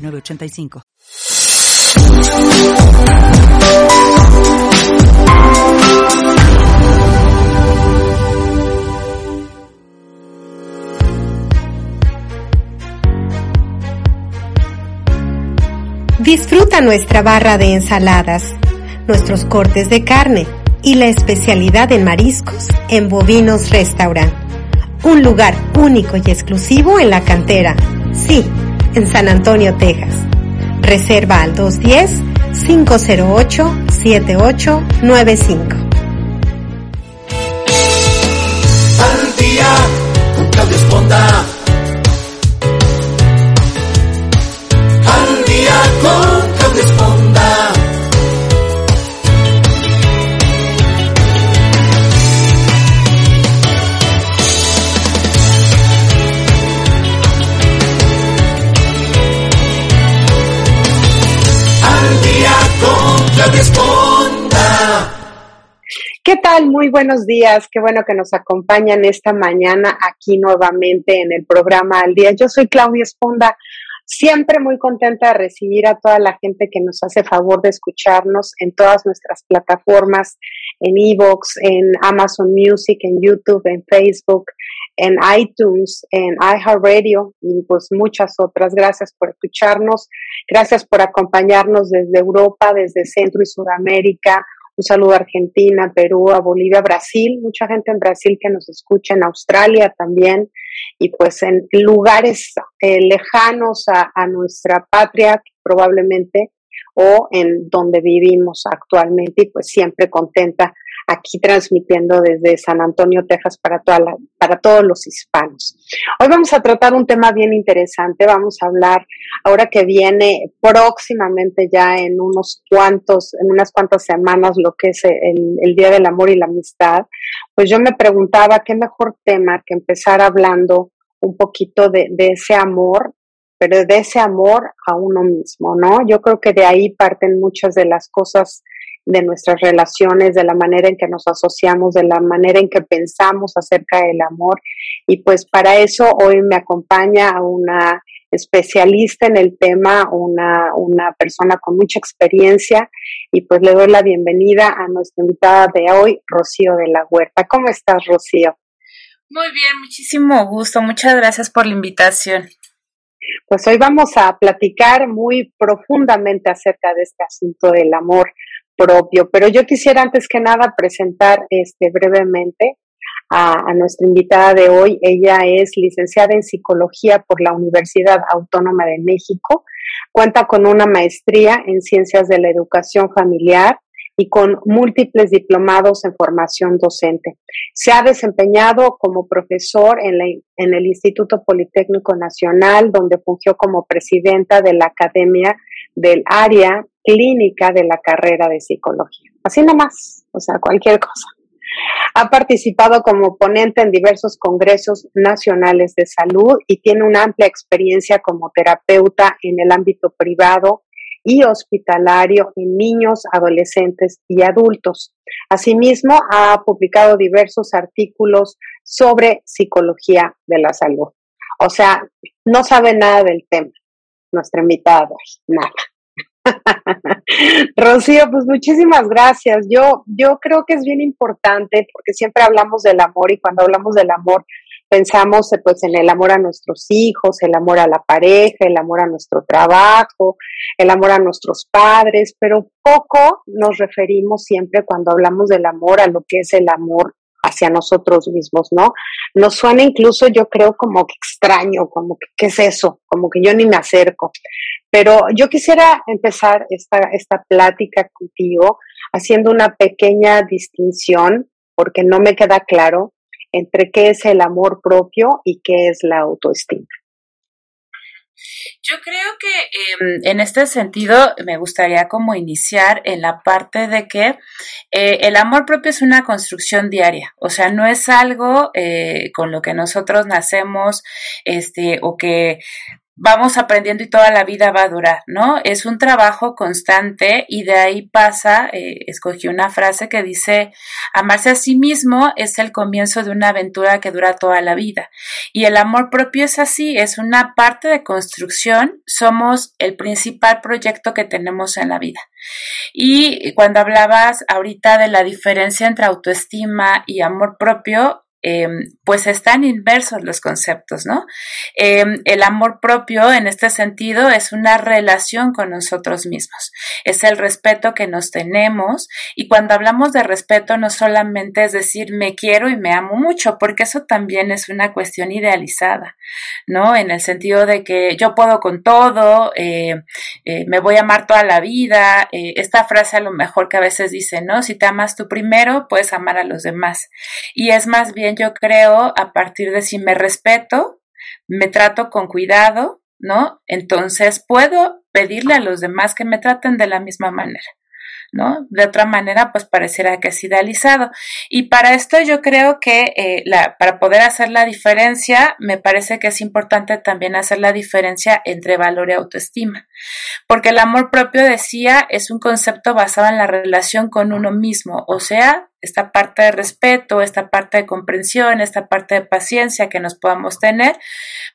906985. Disfruta nuestra barra de ensaladas, nuestros cortes de carne y la especialidad en mariscos en Bovinos Restaurant. Un lugar único y exclusivo en la cantera. Sí, en San Antonio, Texas. Reserva al 210-508-7895. Al día con Claudia Esponda. Al día con ¿Qué tal? Muy buenos días. Qué bueno que nos acompañan esta mañana aquí nuevamente en el programa Al Día. Yo soy Claudia Esponda. Siempre muy contenta de recibir a toda la gente que nos hace favor de escucharnos en todas nuestras plataformas, en Evox, en Amazon Music, en YouTube, en Facebook, en iTunes, en iHeartRadio y pues muchas otras. Gracias por escucharnos. Gracias por acompañarnos desde Europa, desde Centro y Sudamérica. Un saludo a Argentina, Perú, a Bolivia, Brasil, mucha gente en Brasil que nos escucha, en Australia también, y pues en lugares eh, lejanos a, a nuestra patria, probablemente, o en donde vivimos actualmente, y pues siempre contenta aquí transmitiendo desde San Antonio, Texas, para, toda para todos los hispanos. Hoy vamos a tratar un tema bien interesante. Vamos a hablar, ahora que viene próximamente ya en unos cuantos, en unas cuantas semanas, lo que es el, Día del Amor y la Amistad. Pues yo me preguntaba qué mejor tema que empezar hablando un poquito de ese amor pero de ese amor a uno mismo, ¿no? Yo creo que de ahí parten muchas de las cosas de nuestras relaciones, de la manera en que nos asociamos, de la manera en que pensamos acerca del amor. Y pues para eso hoy me acompaña una especialista en el tema, una, una persona con mucha experiencia y pues le doy la bienvenida a nuestra invitada de hoy, Rocío de la Huerta. ¿Cómo estás, Rocío? Muy bien, muchísimo gusto. Muchas gracias por la invitación. Pues hoy vamos a platicar muy profundamente acerca de este asunto del amor propio, pero yo quisiera antes que nada presentar este brevemente a, nuestra invitada de hoy. Ella es licenciada en psicología por la Universidad Autónoma de México, cuenta con una maestría en ciencias de la educación familiar y con múltiples diplomados en formación docente. Se ha desempeñado como profesor en, en, el Instituto Politécnico Nacional, donde fungió como presidenta de la Academia del Área Clínica de la carrera de Psicología. Así nomás, o sea, cualquier cosa. Ha participado como ponente en diversos congresos nacionales de salud y tiene una amplia experiencia como terapeuta en el ámbito privado y hospitalario en niños, adolescentes y adultos. Asimismo, ha publicado diversos artículos sobre psicología de la salud. O sea, no sabe nada del tema, nuestra invitada, nada. Rocío, pues muchísimas gracias. Yo, yo creo que es bien importante porque siempre hablamos del amor y cuando hablamos del amor pensamos pues en el amor a nuestros hijos, el amor a la pareja, el amor a nuestro trabajo, el amor a nuestros padres, pero poco nos referimos siempre cuando hablamos del amor a lo que es el amor hacia nosotros mismos, ¿no? Nos suena incluso, yo creo, como que extraño, como que, ¿qué es eso? Como que yo ni me acerco. Pero yo quisiera empezar esta, esta plática contigo haciendo una pequeña distinción, porque no me queda claro entre qué es el amor propio y qué es la autoestima. Yo creo que em, en este sentido me gustaría como iniciar en la parte de que eh, el amor propio es una construcción diaria, o sea, no es algo eh, con lo que nosotros nacemos, este, o que vamos aprendiendo y toda la vida va a durar, ¿no? Es un trabajo constante y de ahí pasa, eh, escogí una frase que dice, amarse a sí mismo es el comienzo de una aventura que dura toda la vida. Y el amor propio es así, es una parte de construcción, somos el principal proyecto que tenemos en la vida. Y cuando hablabas ahorita de la diferencia entre autoestima y amor propio, Em, pues están inversos los conceptos, ¿no? Em, el amor propio en este sentido es una relación con nosotros mismos, es el respeto que nos tenemos y cuando hablamos de respeto no solamente es decir me quiero y me amo mucho, porque eso también es una cuestión idealizada, ¿no? En el sentido de que yo puedo con todo, eh, eh, me voy a amar toda la vida, eh, esta frase a lo mejor que a veces dice, ¿no? Si te amas tú primero, puedes amar a los demás. Y es más bien yo creo a partir de si me respeto, me trato con cuidado, ¿no? Entonces puedo pedirle a los demás que me traten de la misma manera. ¿no? De otra manera, pues pareciera que es idealizado. Y para esto yo creo que eh, para poder hacer la diferencia, me parece que es importante también hacer la diferencia entre valor y autoestima. Porque el amor propio, decía, es un concepto basado en la relación con uno mismo, o sea, esta parte de respeto, esta parte de comprensión, esta parte de paciencia que nos podamos tener,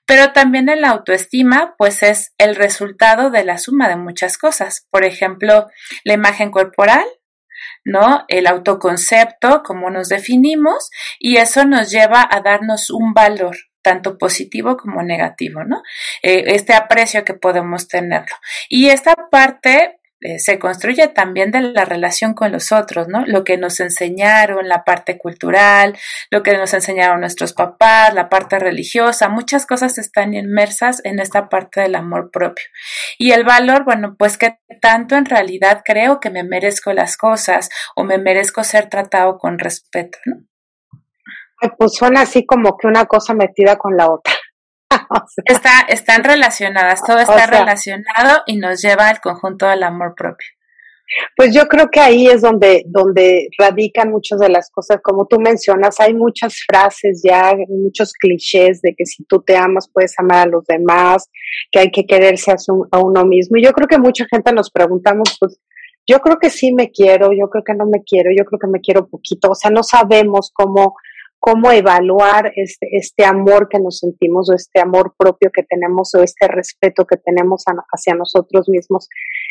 pero también en la autoestima, pues es el resultado de la suma de muchas cosas. Por ejemplo, la imagen corporal, ¿no? El autoconcepto, cómo nos definimos, y eso nos lleva a darnos un valor, tanto positivo como negativo, ¿no? Eh, este aprecio que podemos tenerlo. Y esta parte eh, se construye también de la relación con los otros, ¿no? Lo que nos enseñaron, la parte cultural, lo que nos enseñaron nuestros papás, la parte religiosa, muchas cosas están inmersas en esta parte del amor propio. Y el valor, bueno, pues que tanto en realidad creo que me merezco las cosas o me merezco ser tratado con respeto, ¿no? Pues suena así como que una cosa metida con la otra. está, están relacionadas, todo está relacionado y nos lleva al conjunto del amor propio. Pues yo creo que ahí es donde, donde radican muchas de las cosas, como tú mencionas, hay muchas frases ya, muchos clichés de que si tú te amas puedes amar a los demás, que hay que quererse a, a uno mismo. Y yo creo que mucha gente nos preguntamos, pues yo creo que sí me quiero, yo creo que no me quiero, yo creo que me quiero poquito, o sea, no sabemos cómo cómo evaluar este, este amor que nos sentimos o este amor propio que tenemos o este respeto que tenemos hacia nosotros mismos.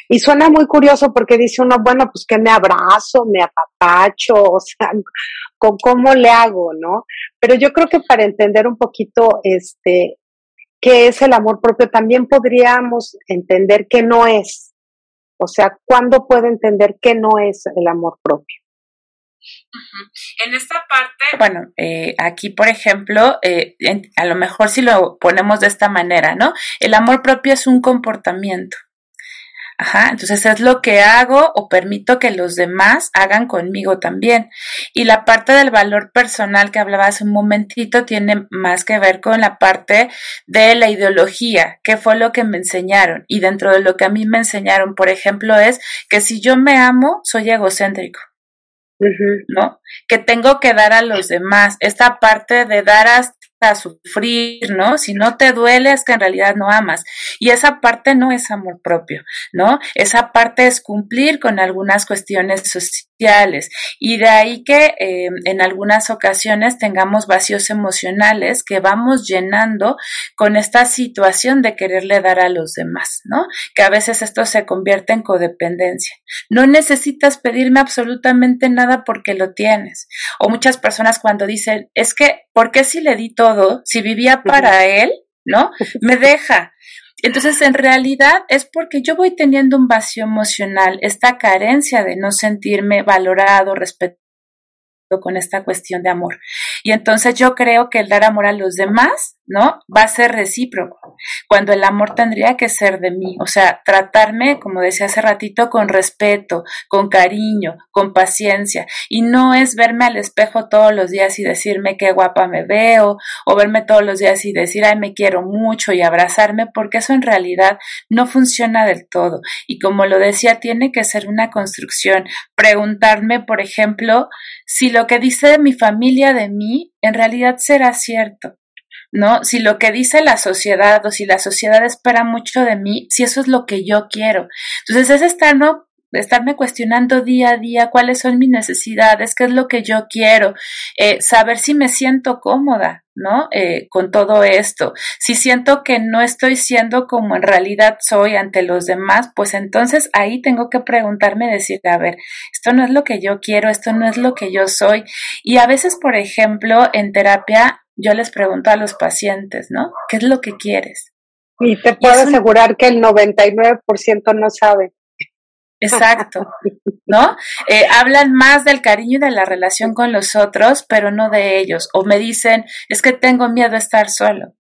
Y suena muy curioso porque dice uno, bueno, pues que me abrazo, me apapacho, o sea, ¿cómo le hago, no? Pero yo creo que para entender un poquito este, qué es el amor propio, también podríamos entender qué no es. O sea, ¿cuándo puedo entender qué no es el amor propio? En esta parte, bueno, eh, aquí por ejemplo, eh, a lo mejor si lo ponemos de esta manera, ¿no? El amor propio es un comportamiento. Ajá, entonces es lo que hago o permito que los demás hagan conmigo también. Y la parte del valor personal que hablaba hace un momentito tiene más que ver con la parte de la ideología, qué fue lo que me enseñaron. Y dentro de lo que a mí me enseñaron, por ejemplo, es que si yo me amo, soy egocéntrico. ¿No? Que tengo que dar a los demás. Esta parte de dar hasta sufrir, ¿no? Si no te duele es que en realidad no amas. Y esa parte no es amor propio, ¿no? Esa parte es cumplir con algunas cuestiones sociales y de ahí que eh, en algunas ocasiones tengamos vacíos emocionales que vamos llenando con esta situación de quererle dar a los demás, ¿no? Que a veces esto se convierte en codependencia. No necesitas pedirme absolutamente nada porque lo tienes. O muchas personas cuando dicen, es que, ¿por qué si le di todo? Si vivía para él, ¿no? Me deja. Entonces, en realidad es porque yo voy teniendo un vacío emocional, esta carencia de no sentirme valorado, respetado con esta cuestión de amor. Y entonces yo creo que el dar amor a los demás, ¿no? Va a ser recíproco, cuando el amor tendría que ser de mí, o sea, tratarme, como decía hace ratito, con respeto, con cariño, con paciencia, y no es verme al espejo todos los días y decirme qué guapa me veo, o verme todos los días y decir, ay, me quiero mucho y abrazarme, porque eso en realidad no funciona del todo. Y como lo decía, tiene que ser una construcción. Preguntarme, por ejemplo, si lo que dice mi familia de mí en realidad será cierto. ¿no? Si lo que dice la sociedad o si la sociedad espera mucho de mí, si eso es lo que yo quiero. Entonces es estar, ¿no? Estarme cuestionando día a día cuáles son mis necesidades, qué es lo que yo quiero, eh, saber si me siento cómoda, ¿no? Eh, con todo esto. Si siento que no estoy siendo como en realidad soy ante los demás, pues entonces ahí tengo que preguntarme, decir, a ver, esto no es lo que yo quiero, esto no es lo que yo soy. Y a veces, por ejemplo, en terapia, yo les pregunto a los pacientes, ¿no? ¿Qué es lo que quieres? Y te puedo asegurar que el 99% no sabe. Exacto, ¿no? Eh, hablan más del cariño y de la relación con los otros, pero no de ellos. O me dicen, es que tengo miedo a estar solo,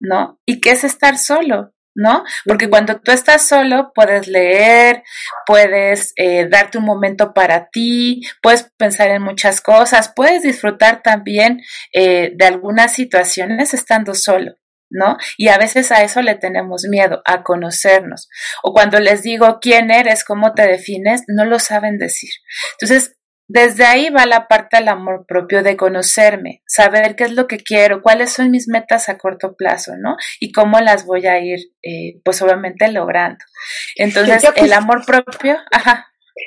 ¿no? ¿Y qué es estar solo? ¿no? Porque cuando tú estás solo, puedes leer, puedes eh, darte un momento para ti, puedes pensar en muchas cosas, puedes disfrutar también eh, de algunas situaciones estando solo. ¿No? Y a veces a eso le tenemos miedo, a conocernos. O cuando les digo quién eres, cómo te defines, no lo saben decir. Entonces, desde ahí va la parte del amor propio de conocerme, saber qué es lo que quiero, cuáles son mis metas a corto plazo, ¿no? Y cómo las voy a ir, eh, pues obviamente logrando. Entonces, el amor propio, ajá.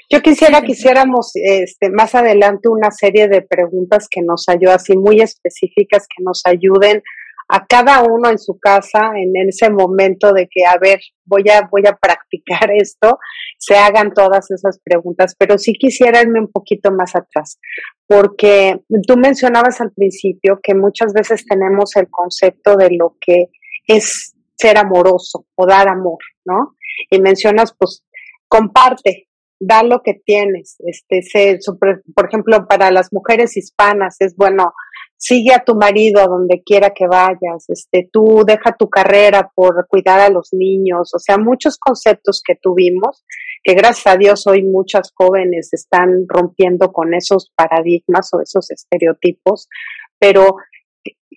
Yo quisiera que hiciéramos este, más adelante una serie de preguntas que nos ayuden, así muy específicas, que nos ayuden a cada uno en su casa en ese momento de que, a ver, voy a, voy a practicar esto, se hagan todas esas preguntas, pero sí quisiera irme un poquito más atrás, porque tú mencionabas al principio que muchas veces tenemos el concepto de lo que es ser amoroso o dar amor, ¿no? Y mencionas, pues, comparte, da lo que tienes. Este, se, por ejemplo, para las mujeres hispanas es bueno sigue a tu marido donde quiera que vayas, este, tú deja tu carrera por cuidar a los niños, o sea, muchos conceptos que tuvimos, que gracias a Dios hoy muchas jóvenes están rompiendo con esos paradigmas o esos estereotipos, pero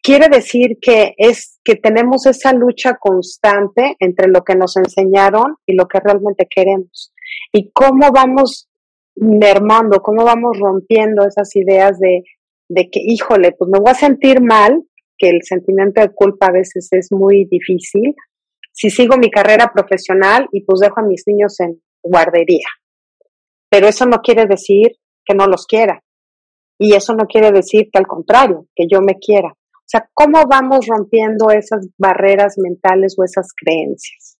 quiere decir que es que tenemos esa lucha constante entre lo que nos enseñaron y lo que realmente queremos. Y cómo vamos mermando, cómo vamos rompiendo esas ideas de de que, híjole, pues me voy a sentir mal, que el sentimiento de culpa a veces es muy difícil, si sigo mi carrera profesional y pues dejo a mis niños en guardería. Pero eso no quiere decir que no los quiera. Y eso no quiere decir que al contrario, que yo me quiera. O sea, ¿cómo vamos rompiendo esas barreras mentales o esas creencias?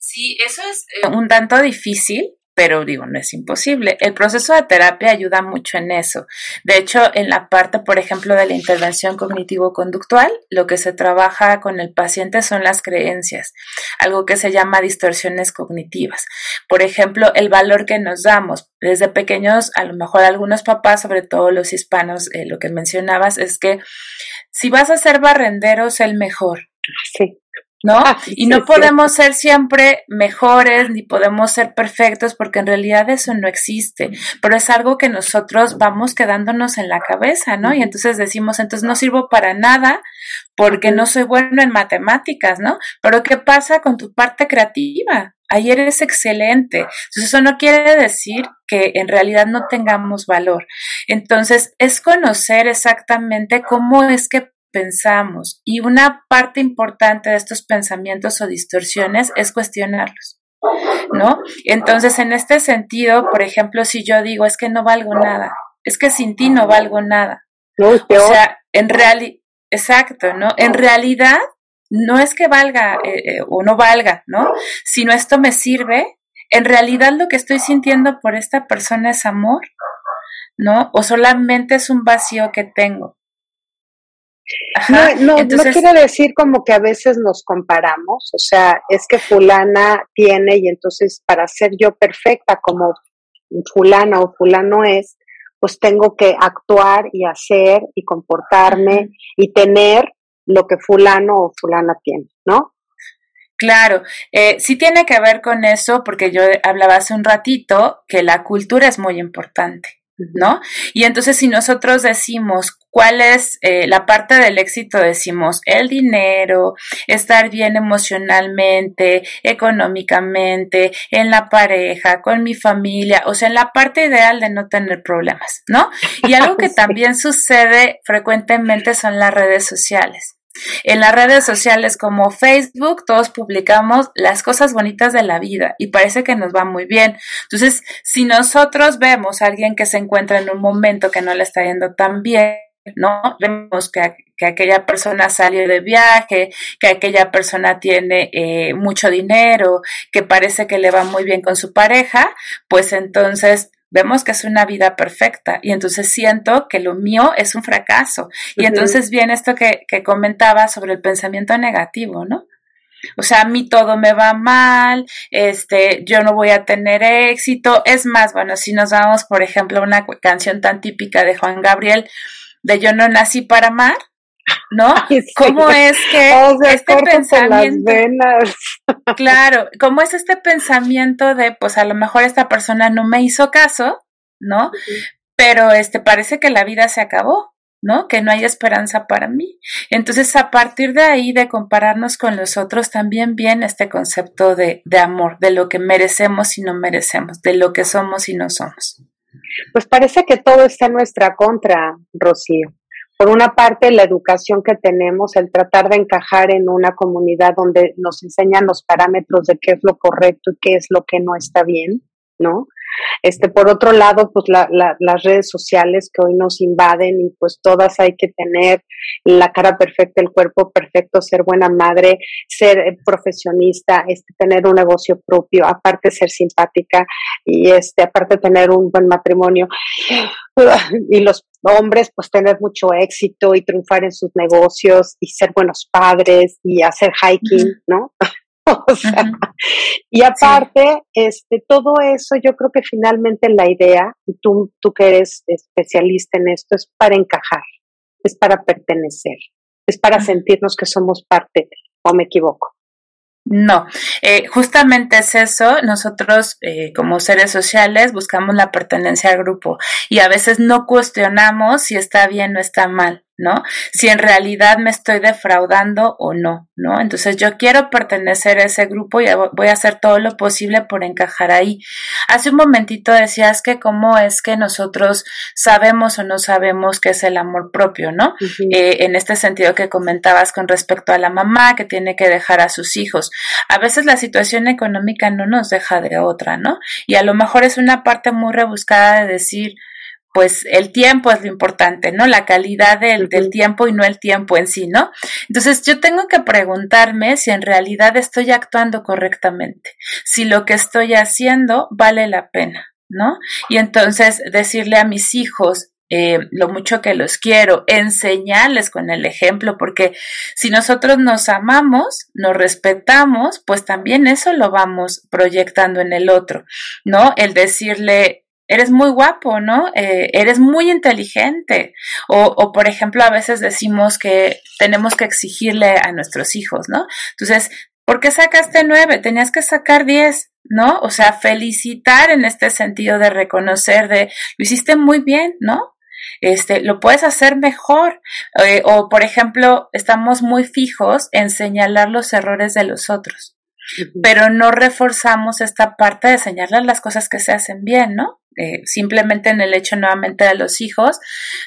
Sí, eso es eh, un tanto difícil pero digo, no es imposible. El proceso de terapia ayuda mucho en eso. De hecho, en la parte, por ejemplo, de la intervención cognitivo-conductual, lo que se trabaja con el paciente son las creencias, algo que se llama distorsiones cognitivas. Por ejemplo, el valor que nos damos. Desde pequeños, a lo mejor algunos papás, sobre todo los hispanos, eh, lo que mencionabas es que si vas a ser barrendero, es el mejor. Sí. ¿No? Ah, y no podemos ser siempre mejores ni podemos ser perfectos porque en realidad eso no existe, pero es algo que nosotros vamos quedándonos en la cabeza, ¿no? Y entonces decimos, entonces no sirvo para nada porque no soy bueno en matemáticas, ¿no? Pero ¿qué pasa con tu parte creativa? Ayer eres excelente. Entonces eso no quiere decir que en realidad no tengamos valor. Entonces es conocer exactamente cómo es que pensamos y una parte importante de estos pensamientos o distorsiones es cuestionarlos. ¿No? Entonces, en este sentido, por ejemplo, si yo digo es que no valgo nada, es que sin ti no valgo nada. o sea, en realidad, exacto, ¿no? En realidad, no es que valga eh, eh, o no valga, ¿no? Sino esto me sirve, en realidad lo que estoy sintiendo por esta persona es amor, ¿no? O solamente es un vacío que tengo no, no, no quiere decir como que a veces nos comparamos, o sea, es que fulana tiene y entonces para ser yo perfecta como fulana o fulano es, pues tengo que actuar y hacer y comportarme y tener lo que fulano o fulana tiene, ¿no? Claro, eh, sí tiene que ver con eso, porque yo hablaba hace un ratito que la cultura es muy importante. ¿no? Y entonces si nosotros decimos cuál es eh, la parte del éxito, decimos el dinero, estar bien emocionalmente, económicamente, en la pareja, con mi familia, o sea, en la parte ideal de no tener problemas, ¿no? Y algo que también sucede frecuentemente son las redes sociales. En las redes sociales como Facebook, todos publicamos las cosas bonitas de la vida y parece que nos va muy bien. Entonces, si nosotros vemos a alguien que se encuentra en un momento que no le está yendo tan bien, ¿no? Vemos que, aquella persona salió de viaje, que aquella persona tiene eh, mucho dinero, que parece que le va muy bien con su pareja, pues entonces vemos que es una vida perfecta y entonces siento que lo mío es un fracaso. Y entonces viene esto que, que comentaba sobre el pensamiento negativo, ¿no? O sea, a mí todo me va mal, este, yo no voy a tener éxito. Es más, bueno, si nos vamos, por ejemplo, a una canción tan típica de Juan Gabriel, de Yo no nací para amar, ¿no? ¿Cómo es que este pensamiento, claro, cómo es este pensamiento de, pues a lo mejor esta persona no me hizo caso, ¿no? Pero este parece que la vida se acabó, ¿no? Que no hay esperanza para mí. Entonces, a partir de ahí, de compararnos con los otros, también viene este concepto de, de amor, de lo que merecemos y no merecemos, de lo que somos y no somos. Pues parece que todo está en nuestra contra, Rocío. Por una parte, la educación que tenemos, el tratar de encajar en una comunidad donde nos enseñan los parámetros de qué es lo correcto y qué es lo que no está bien, ¿no? Este, por otro lado, pues las redes sociales que hoy nos invaden y pues todas hay que tener la cara perfecta, el cuerpo perfecto, ser buena madre, ser eh, profesionista, este, tener un negocio propio, aparte ser simpática y este, aparte tener un buen matrimonio y los hombres pues tener mucho éxito y triunfar en sus negocios y ser buenos padres y hacer hiking, ¿no? o sea, y aparte, este, todo eso, yo creo que finalmente la idea, y tú, tú que eres especialista en esto, es para encajar, es para pertenecer, es para sentirnos que somos parte, o me equivoco. No, eh, justamente es eso. Nosotros, eh, como seres sociales, buscamos la pertenencia al grupo y a veces no cuestionamos si está bien o está mal. ¿No? Si en realidad me estoy defraudando o no, ¿no? Entonces yo quiero pertenecer a ese grupo y voy a hacer todo lo posible por encajar ahí. Hace un momentito decías que cómo es que nosotros sabemos o no sabemos qué es el amor propio, ¿no? Eh, en este sentido que comentabas con respecto a la mamá que tiene que dejar a sus hijos. A veces la situación económica no nos deja de otra, ¿no? Y a lo mejor es una parte muy rebuscada de decir, pues el tiempo es lo importante, ¿no? La calidad del, del, tiempo y no el tiempo en sí, ¿no? Entonces yo tengo que preguntarme si en realidad estoy actuando correctamente, si lo que estoy haciendo vale la pena, ¿no? Y entonces decirle a mis hijos, eh, lo mucho que los quiero, enseñarles con el ejemplo, porque si nosotros nos amamos, nos respetamos, pues también eso lo vamos proyectando en el otro, ¿no? El decirle, eres muy guapo, ¿no? Eh, eres muy inteligente. O, o, por ejemplo, a veces decimos que tenemos que exigirle a nuestros hijos, ¿no? Entonces, ¿por qué sacaste nueve? Tenías que sacar diez. ¿no? O sea, felicitar en este sentido de reconocer de lo hiciste muy bien, ¿no? Este, lo puedes hacer mejor. Eh, o, por ejemplo, estamos muy fijos en señalar los errores de los otros, pero no reforzamos esta parte de señalar las cosas que se hacen bien, ¿no? Eh, simplemente en el hecho nuevamente de los hijos,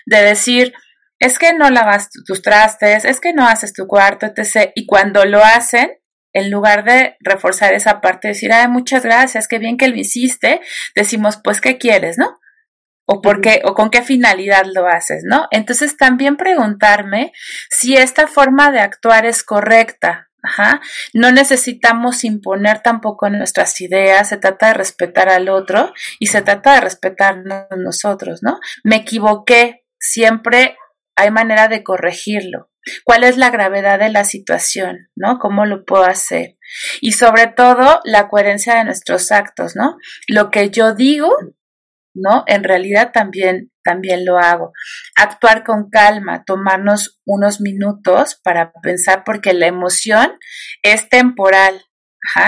de decir, es que no lavas tus trastes, es que no haces tu cuarto, etc. Y cuando lo hacen, en lugar de reforzar esa parte, decir, ay, muchas gracias, qué bien que lo hiciste, decimos, pues, ¿qué quieres, no? O por qué, o con qué finalidad lo haces, ¿no? Entonces también preguntarme si esta forma de actuar es correcta, Ajá. No necesitamos imponer tampoco nuestras ideas, se trata de respetar al otro y se trata de respetarnos nosotros, ¿no? Me equivoqué, siempre hay manera de corregirlo. ¿Cuál es la gravedad de la situación, ¿no? ¿Cómo lo puedo hacer? Y sobre todo, la coherencia de nuestros actos, ¿no? Lo que yo digo ¿no? En realidad también, también lo hago. Actuar con calma, tomarnos unos minutos para pensar porque la emoción es temporal.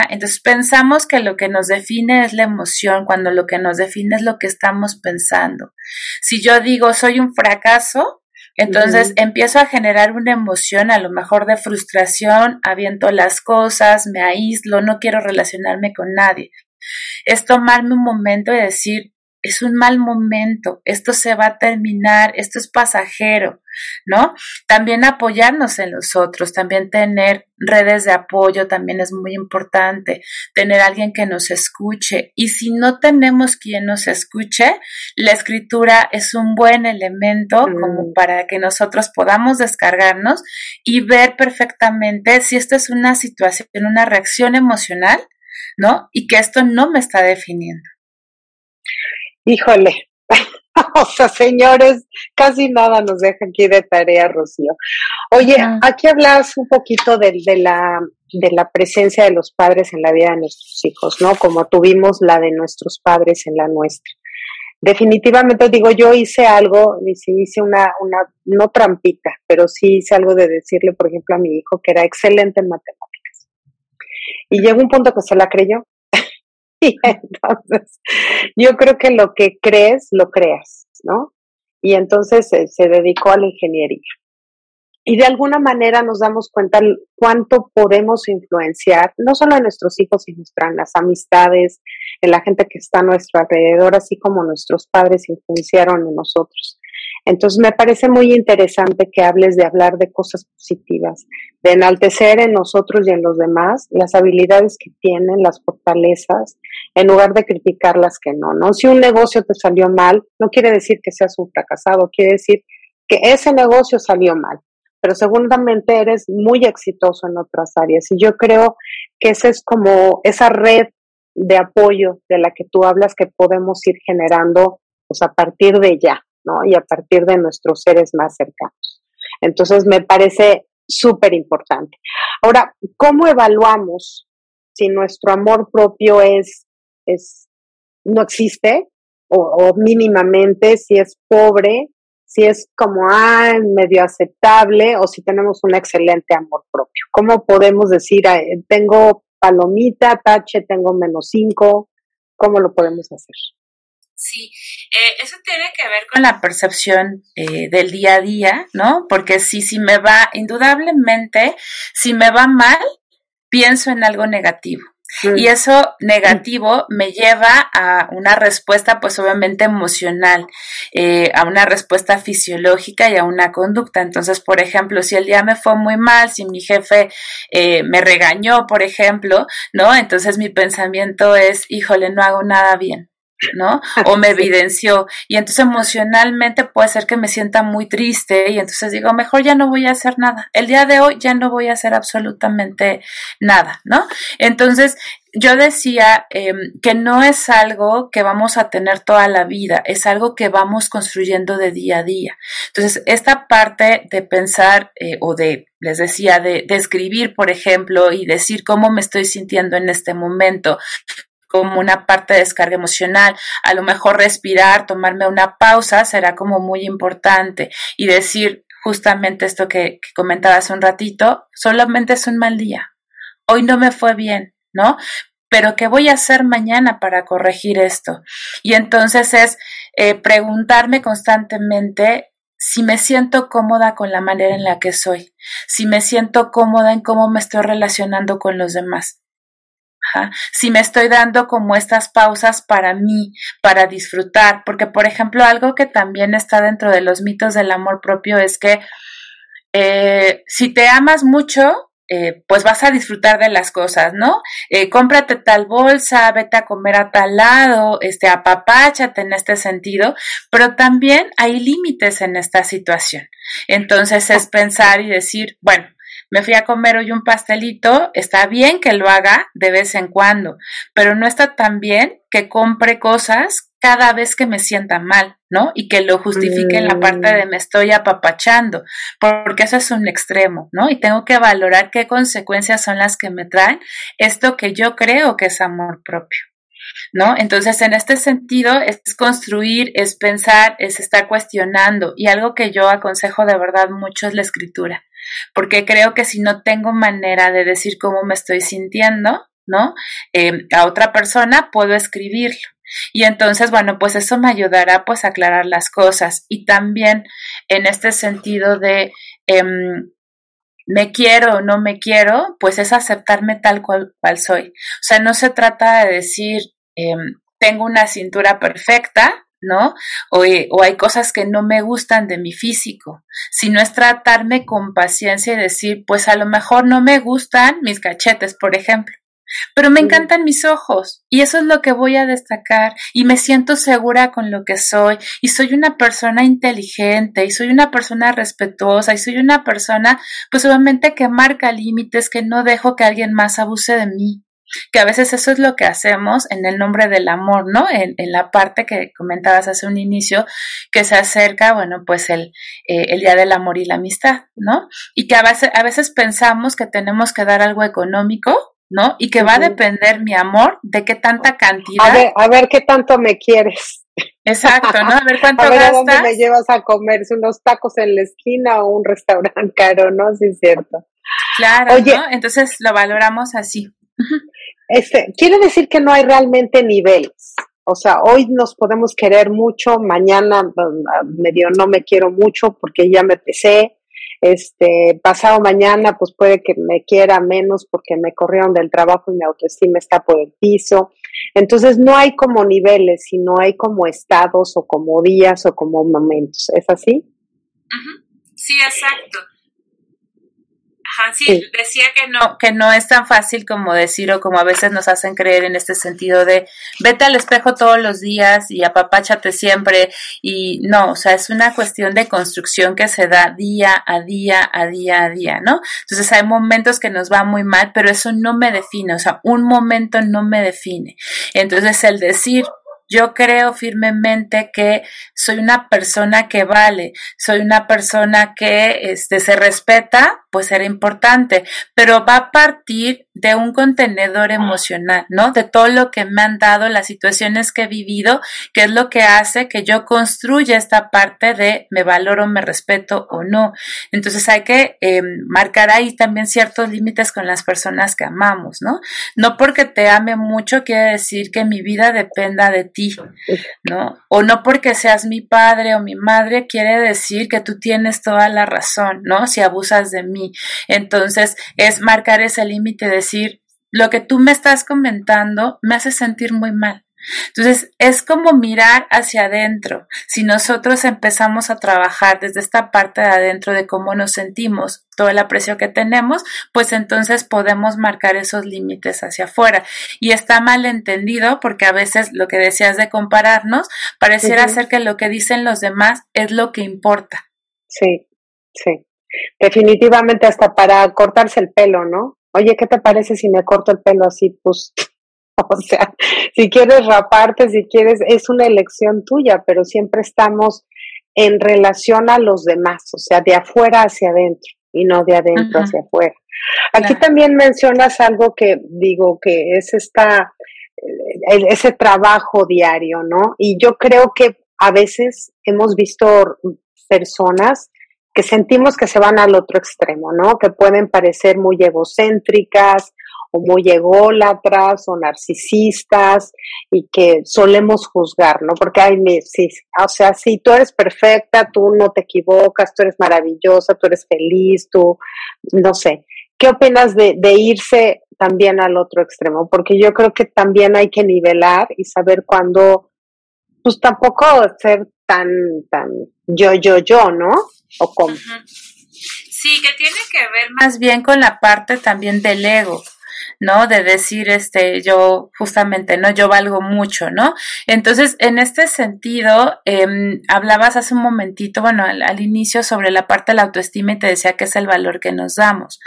Entonces pensamos que lo que nos define es la emoción, cuando lo que nos define es lo que estamos pensando. Si yo digo soy un fracaso, entonces empiezo a generar una emoción a lo mejor de frustración, aviento las cosas, me aíslo, no quiero relacionarme con nadie. Es tomarme un momento y decir, es un mal momento, esto se va a terminar, esto es pasajero, ¿no? También apoyarnos en los otros, también tener redes de apoyo también es muy importante, tener alguien que nos escuche y si no tenemos quien nos escuche, la escritura es un buen elemento como mm. para que nosotros podamos descargarnos y ver perfectamente si esto es una situación, una reacción emocional, ¿no? Y que esto no me está definiendo. Híjole, o sea, señores, casi nada nos deja aquí de tarea, Rocío. Oye, aquí hablas un poquito de, de, la, de la presencia de los padres en la vida de nuestros hijos, ¿no? Como tuvimos la de nuestros padres en la nuestra. Definitivamente digo, yo hice algo, hice una, una, no trampita, pero sí hice algo de decirle, por ejemplo, a mi hijo que era excelente en matemáticas. Y llegó un punto que se la creyó Y entonces, yo creo que lo que crees, lo creas, ¿no? Y entonces se dedicó a la ingeniería. Y de alguna manera nos damos cuenta cuánto podemos influenciar, no solo en nuestros hijos, sino en las amistades, en la gente que está a nuestro alrededor, así como nuestros padres influenciaron en nosotros. Entonces me parece muy interesante que hables de hablar de cosas positivas, de enaltecer en nosotros y en los demás las habilidades que tienen, las fortalezas, en lugar de criticar las que no, ¿no? Si un negocio te salió mal, no quiere decir que seas un fracasado, quiere decir que ese negocio salió mal, pero seguramente eres muy exitoso en otras áreas. Y yo creo que esa es como esa red de apoyo de la que tú hablas que podemos ir generando pues, a partir de ya. Y a partir de nuestros seres más cercanos. Entonces, me parece súper importante. Ahora, ¿cómo evaluamos si nuestro amor propio es, es no existe o, mínimamente, si es pobre, si es como ah, medio aceptable o si tenemos un excelente amor propio? ¿Cómo podemos decir, tengo palomita, tache, tengo menos cinco? ¿Cómo lo podemos hacer? Sí, eh, eso tiene que ver con la percepción eh, del día a día, ¿no? Porque si, si me va, indudablemente, si me va mal, pienso en algo negativo. Y eso negativo me lleva a una respuesta, pues obviamente emocional, eh, a una respuesta fisiológica y a una conducta. Entonces, por ejemplo, si el día me fue muy mal, si mi jefe me regañó, por ejemplo, ¿no? Entonces mi pensamiento es, híjole, no hago nada bien. ¿No? O me evidenció. Y entonces emocionalmente puede ser que me sienta muy triste y entonces digo, mejor ya no voy a hacer nada. El día de hoy ya no voy a hacer absolutamente nada, ¿no? Entonces, yo decía em, que no es algo que vamos a tener toda la vida, es algo que vamos construyendo de día a día. Entonces, esta parte de pensar eh, o de, les decía, de, de escribir, por ejemplo, y decir cómo me estoy sintiendo en este momento, como una parte de descarga emocional. A lo mejor respirar, tomarme una pausa será como muy importante y decir justamente esto que, comentaba hace un ratito, solamente es un mal día. Hoy no me fue bien, ¿no? Pero ¿qué voy a hacer mañana para corregir esto? Y entonces es eh, preguntarme constantemente si me siento cómoda con la manera en la que soy, si me siento cómoda en cómo me estoy relacionando con los demás. Si me estoy dando como estas pausas para mí, para disfrutar, porque por ejemplo algo que también está dentro de los mitos del amor propio es que eh, si te amas mucho, eh, pues vas a disfrutar de las cosas, ¿no? Eh, cómprate tal bolsa, vete a comer a tal lado, este, apapáchate en este sentido, pero también hay límites en esta situación. Entonces es pensar y decir, bueno, me fui a comer hoy un pastelito, está bien que lo haga de vez en cuando, pero no está tan bien que compre cosas cada vez que me sienta mal, ¿no? Y que lo justifique en la parte de mm. me estoy apapachando, porque eso es un extremo, ¿no? Y tengo que valorar qué consecuencias son las que me traen esto que yo creo que es amor propio. ¿No? Entonces, en este sentido, es construir, es pensar, es estar cuestionando. Y algo que yo aconsejo de verdad mucho es la escritura, porque creo que si no tengo manera de decir cómo me estoy sintiendo, ¿no? Eh, a otra persona, puedo escribirlo. Y entonces, bueno, pues eso me ayudará pues a aclarar las cosas. Y también en este sentido de em, me quiero o no me quiero, pues es aceptarme tal cual, cual soy. O sea, no se trata de decir, em, tengo una cintura perfecta, ¿no? O, o, hay cosas que no me gustan de mi físico, sino es tratarme con paciencia y decir, pues a lo mejor no me gustan mis cachetes, por ejemplo, pero me encantan mis ojos y eso es lo que voy a destacar y me siento segura con lo que soy y soy una persona inteligente y soy una persona respetuosa y soy una persona pues obviamente que marca límites, que no dejo que alguien más abuse de mí que a veces eso es lo que hacemos en el nombre del amor, ¿no? En, en la parte que comentabas hace un inicio, que se acerca, bueno, pues el, eh, el Día del Amor y la Amistad, ¿no? Y que a veces, a veces pensamos que tenemos que dar algo económico ¿no? Y que va a depender mi amor de qué tanta cantidad. A ver, a ver qué tanto me quieres. Exacto, ¿no? A ver cuánto a ver, gastas. ¿a dónde me llevas a comer? ¿Unos tacos en la esquina o un restaurante caro, no? Sí, es cierto. Claro, Oye, ¿no? Entonces lo valoramos así. Este, quiere decir que no hay realmente niveles. O sea, hoy nos podemos querer mucho, mañana medio no me quiero mucho porque ya me pesé, este, pasado mañana, pues puede que me quiera menos porque me corrieron del trabajo y mi autoestima está por el piso. Entonces, no hay como niveles, sino hay como estados o como días o como momentos. ¿Es así? Sí, exacto. Sí, sí, decía que no, que no es tan fácil como decir o como a veces nos hacen creer en este sentido de vete al espejo todos los días y apapáchate siempre y no, o sea, es una cuestión de construcción que se da día a día, a día a día, ¿no? Entonces hay momentos que nos va muy mal, pero eso no me define, o sea, un momento no me define. Entonces el decir yo creo firmemente que soy una persona que vale, soy una persona que este, se respeta, pues era importante, pero va a partir de un contenedor emocional, ¿no? De todo lo que me han dado, las situaciones que he vivido, que es lo que hace que yo construya esta parte de me valoro, me respeto o no. Entonces hay que eh, marcar ahí también ciertos límites con las personas que amamos, ¿no? No porque te ame mucho quiere decir que mi vida dependa de ti, ¿no? O no porque seas mi padre o mi madre quiere decir que tú tienes toda la razón, ¿no? Si abusas de mí. Entonces es marcar ese límite, decir, lo que tú me estás comentando me hace sentir muy mal. Entonces, es como mirar hacia adentro. Si nosotros empezamos a trabajar desde esta parte de adentro de cómo nos sentimos, todo el aprecio que tenemos, pues entonces podemos marcar esos límites hacia afuera. Y está mal entendido porque a veces lo que decías de compararnos pareciera uh -huh. ser que lo que dicen los demás es lo que importa. Sí, sí. Definitivamente hasta para cortarse el pelo, ¿no? Oye, ¿qué te parece si me corto el pelo así? Pues O sea, si quieres raparte, si quieres, es una elección tuya, pero siempre estamos en relación a los demás, o sea, de afuera hacia adentro y no de adentro hacia afuera. Aquí claro. también mencionas algo que digo que es esta ese trabajo diario, ¿no? Y yo creo que a veces hemos visto personas que sentimos que se van al otro extremo, ¿no? Que pueden parecer muy egocéntricas o muy ególatras o narcisistas y que solemos juzgar, ¿no? Porque, ay, me, sí, o sea, sí, tú eres perfecta, tú no te equivocas, tú eres maravillosa, tú eres feliz, tú, no sé. ¿Qué opinas de, de irse también al otro extremo? Porque yo creo que también hay que nivelar y saber cuándo, pues tampoco ser tan, tan yo, yo, yo, ¿no? O cómo. Sí, que tiene que ver más bien con la parte también del ego. ¿No? De decir, este, yo justamente, ¿no? Yo valgo mucho, ¿no? Entonces, en este sentido, eh, hablabas hace un momentito, bueno, al, al, inicio sobre la parte de la autoestima y te decía que es el valor que nos damos.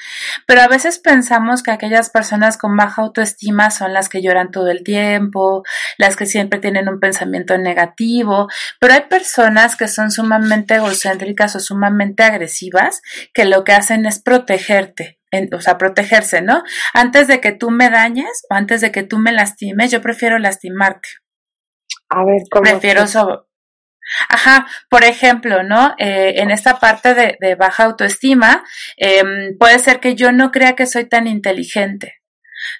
Pero a veces pensamos que aquellas personas con baja autoestima son las que lloran todo el tiempo, las que siempre tienen un pensamiento negativo, pero hay personas que son sumamente egocéntricas o sumamente agresivas que lo que hacen es protegerte, o sea, protegerse, ¿no? Antes de que tú me dañes o antes de que tú me lastimes, yo prefiero lastimarte. A ver, ¿cómo? Prefiero eso. Ajá, por ejemplo, ¿no? Eh, en esta parte de, de baja autoestima, eh, puede ser que yo no crea que soy tan inteligente.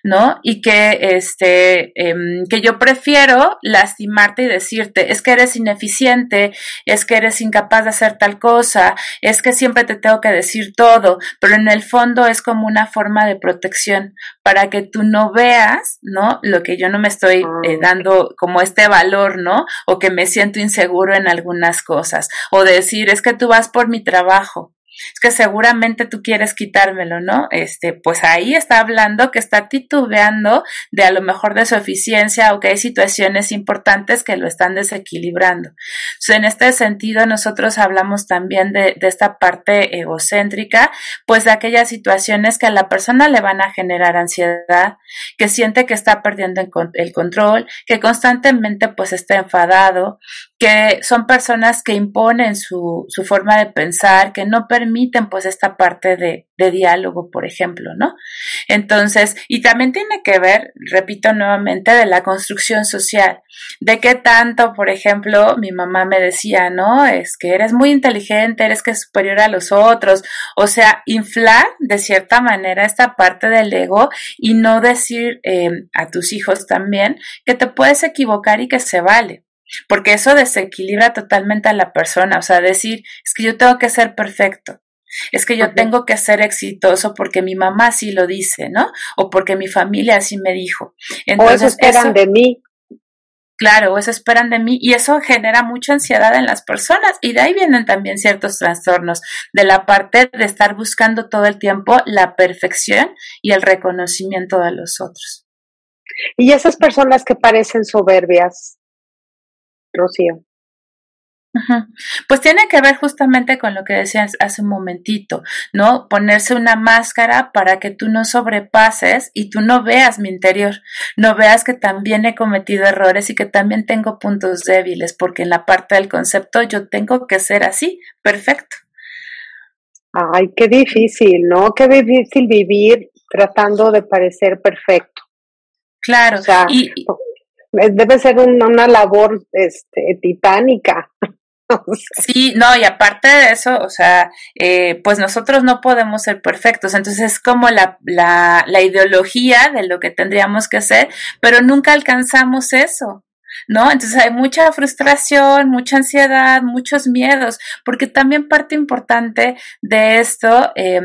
¿No? Y que, este, em, que yo prefiero lastimarte y decirte, es que eres ineficiente, es que eres incapaz de hacer tal cosa, es que siempre te tengo que decir todo, pero en el fondo es como una forma de protección para que tú no veas, ¿no? Lo que yo no me estoy eh, ah, dando como este valor, ¿no? O que me siento inseguro en algunas cosas, o decir, es que tú vas por mi trabajo, es que seguramente tú quieres quitármelo, ¿no? Este, pues ahí está hablando que está titubeando de a lo mejor de su eficiencia o que hay situaciones importantes que lo están desequilibrando. En este sentido, nosotros hablamos también de, de esta parte egocéntrica, pues de aquellas situaciones que a la persona le van a generar ansiedad, que siente que está perdiendo el control, que constantemente pues está enfadado, que son personas que imponen su, su forma de pensar, que no permiten pues esta parte de, de, diálogo, por ejemplo, ¿no? Entonces, y también tiene que ver, repito nuevamente, de la construcción social, de qué tanto, por ejemplo, mi mamá me decía, ¿no? Es que eres muy inteligente, eres que es superior a los otros, o sea, inflar de cierta manera esta parte del ego y no decir eh, a tus hijos también que te puedes equivocar y que se vale porque eso desequilibra totalmente a la persona, o sea, decir, es que yo tengo que ser perfecto, es que yo tengo que ser exitoso porque mi mamá así lo dice, ¿no? O porque mi familia así me dijo. Entonces, o eso esperan de mí. Claro, o eso esperan de mí y eso genera mucha ansiedad en las personas y de ahí vienen también ciertos trastornos de la parte de estar buscando todo el tiempo la perfección y el reconocimiento de los otros. Y esas personas que parecen soberbias, Rocío. Pues tiene que ver justamente con lo que decías hace un momentito, ¿no? Ponerse una máscara para que tú no sobrepases y tú no veas mi interior, no veas que también he cometido errores y que también tengo puntos débiles, porque en la parte del concepto yo tengo que ser así, perfecto. Ay, qué difícil, ¿no? Qué difícil vivir tratando de parecer perfecto. Claro, y, debe ser una labor este, titánica. Sí, no, y aparte de eso, o sea, eh, pues nosotros no podemos ser perfectos, entonces es como la, la, la ideología de lo que tendríamos que hacer, pero nunca alcanzamos eso. ¿no? Entonces hay mucha frustración, mucha ansiedad, muchos miedos, porque también parte importante de esto eh,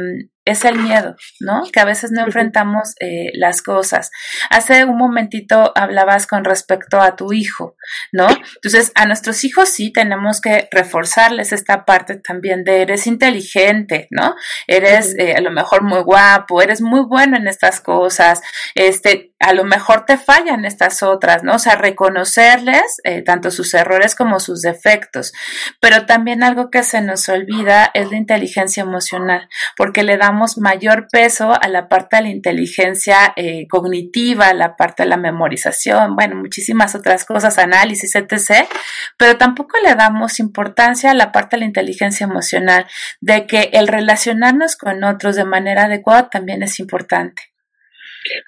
es el miedo, ¿no? Que a veces no enfrentamos eh, las cosas. Hace un momentito hablabas con respecto a tu hijo, ¿no? Entonces, a nuestros hijos sí tenemos que reforzarles esta parte también de eres inteligente, ¿no? Eres eh, a lo mejor muy guapo, eres muy bueno en estas cosas, este, a lo mejor te fallan estas otras, ¿no? O sea, reconocerles eh, tanto sus errores como sus defectos. Pero también algo que se nos olvida es la inteligencia emocional, porque le damos mayor peso a la parte de la inteligencia eh, cognitiva, la parte de la memorización, bueno, muchísimas otras cosas, análisis, etc. Pero tampoco le damos importancia a la parte de la inteligencia emocional, de que el relacionarnos con otros de manera adecuada también es importante.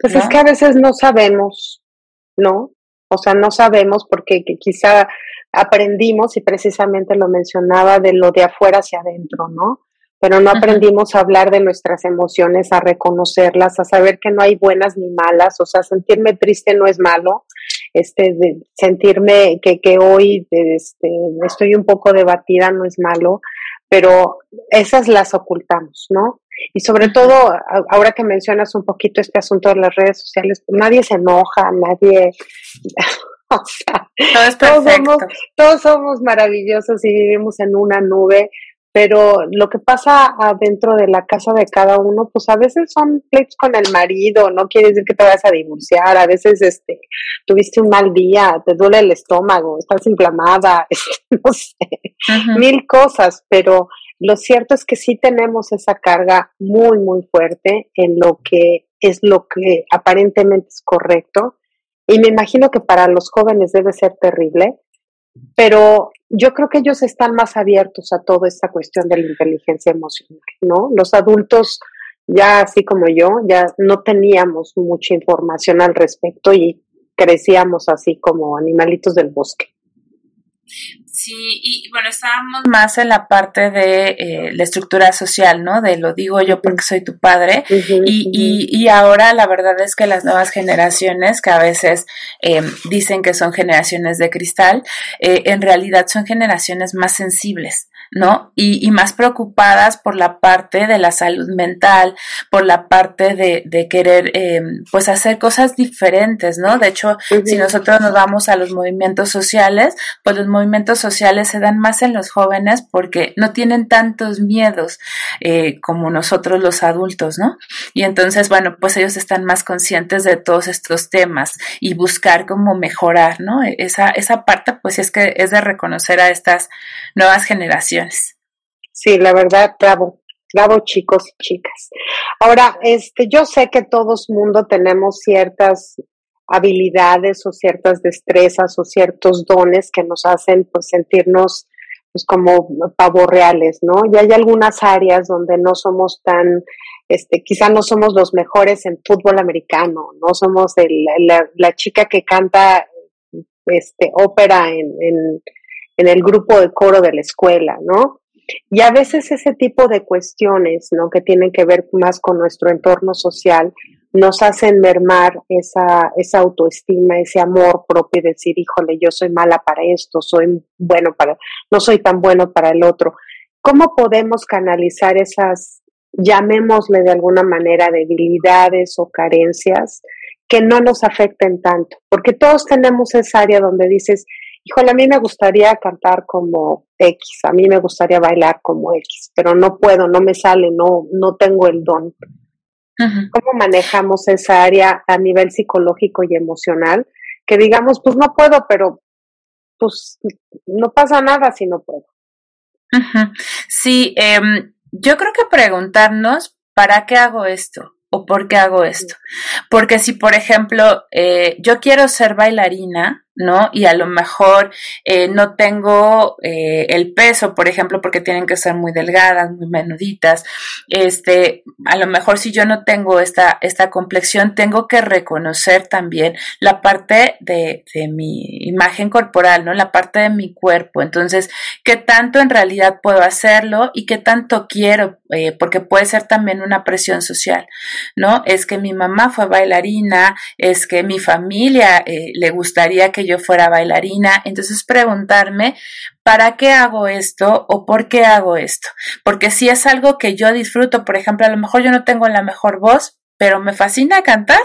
Pues es que a veces no sabemos, ¿no? O sea, no sabemos porque quizá aprendimos y precisamente lo mencionaba de lo de afuera hacia adentro, ¿no? pero no aprendimos a hablar de nuestras emociones, a reconocerlas, a saber que no hay buenas ni malas, o sea, sentirme triste no es malo, este, de sentirme que, que hoy este, estoy un poco debatida no es malo, pero esas las ocultamos, ¿no? Y sobre todo, ahora que mencionas un poquito este asunto de las redes sociales, nadie se enoja, nadie, o sea, todos, somos, todos somos maravillosos y vivimos en una nube, pero lo que pasa adentro de la casa de cada uno, pues a veces son pleitos con el marido, no quiere decir que te vayas a divorciar, a veces este, tuviste un mal día, te duele el estómago, estás inflamada, no sé, mil cosas, pero lo cierto es que sí tenemos esa carga muy, muy fuerte en lo que es lo que aparentemente es correcto. Y me imagino que para los jóvenes debe ser terrible, pero yo creo que ellos están más abiertos a toda esta cuestión de la inteligencia emocional, ¿no? Los adultos ya así como yo, ya no teníamos mucha información al respecto y crecíamos así como animalitos del bosque. Sí, y bueno, estábamos más en la parte de eh, la estructura social, ¿no? De lo digo yo porque soy tu padre. y, y, y, ahora la verdad es que las nuevas generaciones, que a veces eh, dicen que son generaciones de cristal, eh, en realidad son generaciones más sensibles. ¿No? Y, y, más preocupadas por la parte de la salud mental, por la parte de, de querer, eh, pues, hacer cosas diferentes, ¿no? De hecho, si nosotros nos vamos a los movimientos sociales, pues los movimientos sociales se dan más en los jóvenes porque no tienen tantos miedos eh, como nosotros los adultos, ¿no? Y entonces, bueno, pues ellos están más conscientes de todos estos temas y buscar cómo mejorar, ¿no? Esa, esa parte, pues, es que es de reconocer a estas nuevas generaciones Sí, la verdad, bravo, bravo chicos y chicas. Ahora, este, yo sé que todos mundo tenemos ciertas habilidades o ciertas destrezas o ciertos dones que nos hacen pues sentirnos pues como pavos reales, ¿no? Y hay algunas áreas donde no somos tan, este, quizá no somos los mejores en fútbol americano, no somos la, chica que canta este ópera en, en el grupo de coro de la escuela, ¿no? Y a veces ese tipo de cuestiones, ¿no? Que tienen que ver más con nuestro entorno social, nos hacen mermar esa, esa autoestima, ese amor propio decir, híjole, yo soy mala para esto, soy bueno para, no soy tan bueno para el otro. ¿Cómo podemos canalizar esas, llamémosle de alguna manera, debilidades o carencias que no nos afecten tanto? Porque todos tenemos esa área donde dices, híjole, a mí me gustaría cantar como X, a mí me gustaría bailar como X, pero no puedo, no me sale, no, no tengo el don. ¿Cómo manejamos esa área a nivel psicológico y emocional? Que digamos, pues no puedo, pero pues no pasa nada si no puedo. Sí, eh, yo creo que preguntarnos, ¿para qué hago esto? ¿O por qué hago esto? Porque si, por ejemplo, eh, yo quiero ser bailarina, ¿no? Y a lo mejor eh, no tengo eh, el peso, por ejemplo, porque tienen que ser muy delgadas, muy menuditas. Este, a lo mejor si yo no tengo esta, esta complexión, tengo que reconocer también la parte de, de mi imagen corporal, ¿no? La parte de mi cuerpo. Entonces, ¿qué tanto en realidad puedo hacerlo y qué tanto quiero? Eh, porque puede ser también una presión social, ¿no? Es que mi mamá fue bailarina, es que mi familia le gustaría que yo fuera bailarina, entonces preguntarme, ¿para qué hago esto o por qué hago esto? Porque si es algo que yo disfruto, por ejemplo, a lo mejor yo no tengo la mejor voz, pero me fascina cantar.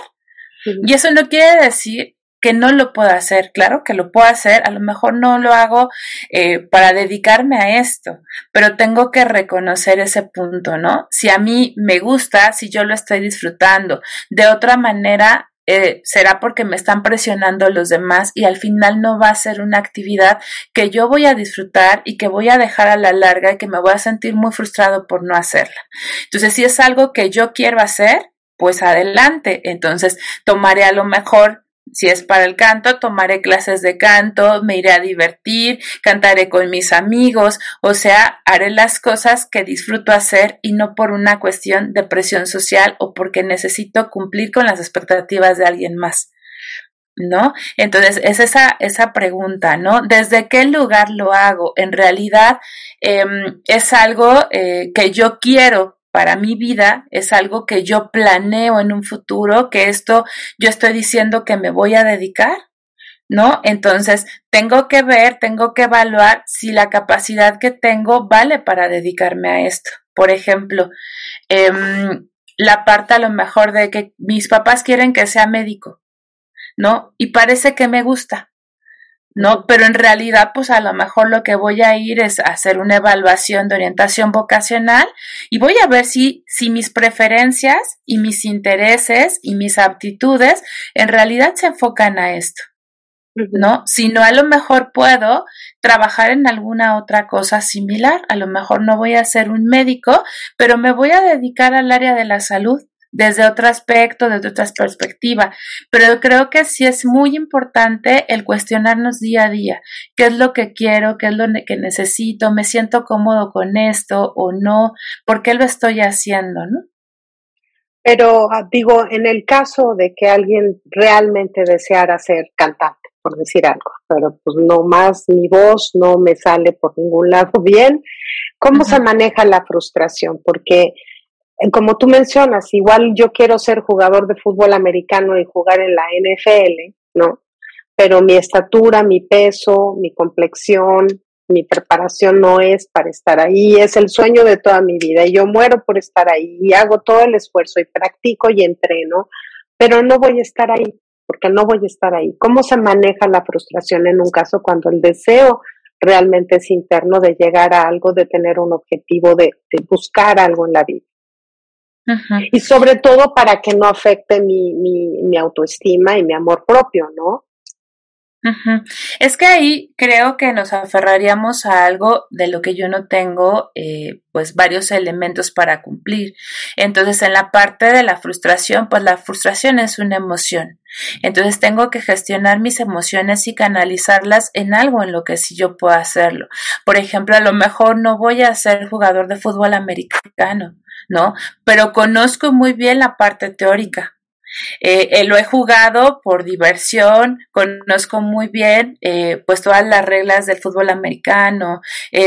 Y eso no quiere decir que no lo puedo hacer. Claro que lo puedo hacer, a lo mejor no lo hago eh, para dedicarme a esto, pero tengo que reconocer ese punto, ¿no? Si a mí me gusta, si yo lo estoy disfrutando, de otra manera eh, será porque me están presionando los demás y al final no va a ser una actividad que yo voy a disfrutar y que voy a dejar a la larga y que me voy a sentir muy frustrado por no hacerla. Entonces, si es algo que yo quiero hacer, pues adelante. Entonces, tomaré a lo mejor si es para el canto, tomaré clases de canto, me iré a divertir, cantaré con mis amigos, o sea, haré las cosas que disfruto hacer y no por una cuestión de presión social o porque necesito cumplir con las expectativas de alguien más. ¿No? Entonces, es esa, esa pregunta, ¿no? ¿Desde qué lugar lo hago? En realidad, eh, es algo eh, que yo quiero para mi vida, es algo que yo planeo en un futuro, que esto yo estoy diciendo que me voy a dedicar, ¿no? Entonces, tengo que ver, tengo que evaluar si la capacidad que tengo vale para dedicarme a esto. Por ejemplo, eh, la parte a lo mejor de que mis papás quieren que sea médico, ¿no? Y parece que me gusta. ¿No? Pero en realidad, pues a lo mejor lo que voy a ir es hacer una evaluación de orientación vocacional y voy a ver si, si mis preferencias y mis intereses y mis aptitudes en realidad se enfocan a esto. ¿No? Si no, a lo mejor puedo trabajar en alguna otra cosa similar. A lo mejor no voy a ser un médico, pero me voy a dedicar al área de la salud desde otro aspecto, desde otra perspectiva. Pero creo que sí es muy importante el cuestionarnos día a día, qué es lo que quiero, qué es lo que necesito, me siento cómodo con esto o no, por qué lo estoy haciendo, ¿no? Pero ah, digo, en el caso de que alguien realmente deseara ser cantante, por decir algo, pero pues no más, mi voz no me sale por ningún lado bien, ¿cómo se maneja la frustración? Porque como tú mencionas, igual yo quiero ser jugador de fútbol americano y jugar en la NFL, ¿no? Pero mi estatura, mi peso, mi complexión, mi preparación no es para estar ahí, es el sueño de toda mi vida y yo muero por estar ahí y hago todo el esfuerzo y practico y entreno, pero no voy a estar ahí, porque no voy a estar ahí. ¿Cómo se maneja la frustración en un caso cuando el deseo realmente es interno de llegar a algo, de tener un objetivo, de, buscar algo en la vida? Y sobre todo para que no afecte mi, mi, mi autoestima y mi amor propio, ¿no? Es que ahí creo que nos aferraríamos a algo de lo que yo no tengo, eh, pues varios elementos para cumplir. Entonces, en la parte de la frustración, pues la frustración es una emoción. Entonces, tengo que gestionar mis emociones y canalizarlas en algo en lo que sí yo puedo hacerlo. Por ejemplo, a lo mejor no voy a ser jugador de fútbol americano, ¿no? Pero conozco muy bien la parte teórica. Eh, eh, lo he jugado por diversión, conozco muy bien eh, pues todas las reglas del fútbol americano,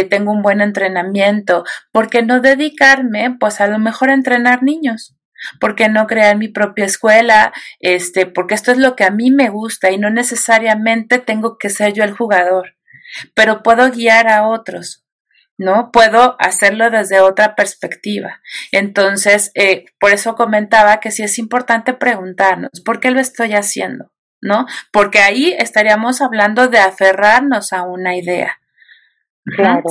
tengo un buen entrenamiento, ¿por qué no dedicarme pues a lo mejor a entrenar niños? ¿Por qué no crear mi propia escuela? Este, porque esto es lo que a mí me gusta y no necesariamente tengo que ser yo el jugador, pero puedo guiar a otros. ¿No? Puedo hacerlo desde otra perspectiva. Entonces, eh, por eso comentaba que sí es importante preguntarnos, ¿por qué lo estoy haciendo? ¿No? Porque ahí estaríamos hablando de aferrarnos a una idea.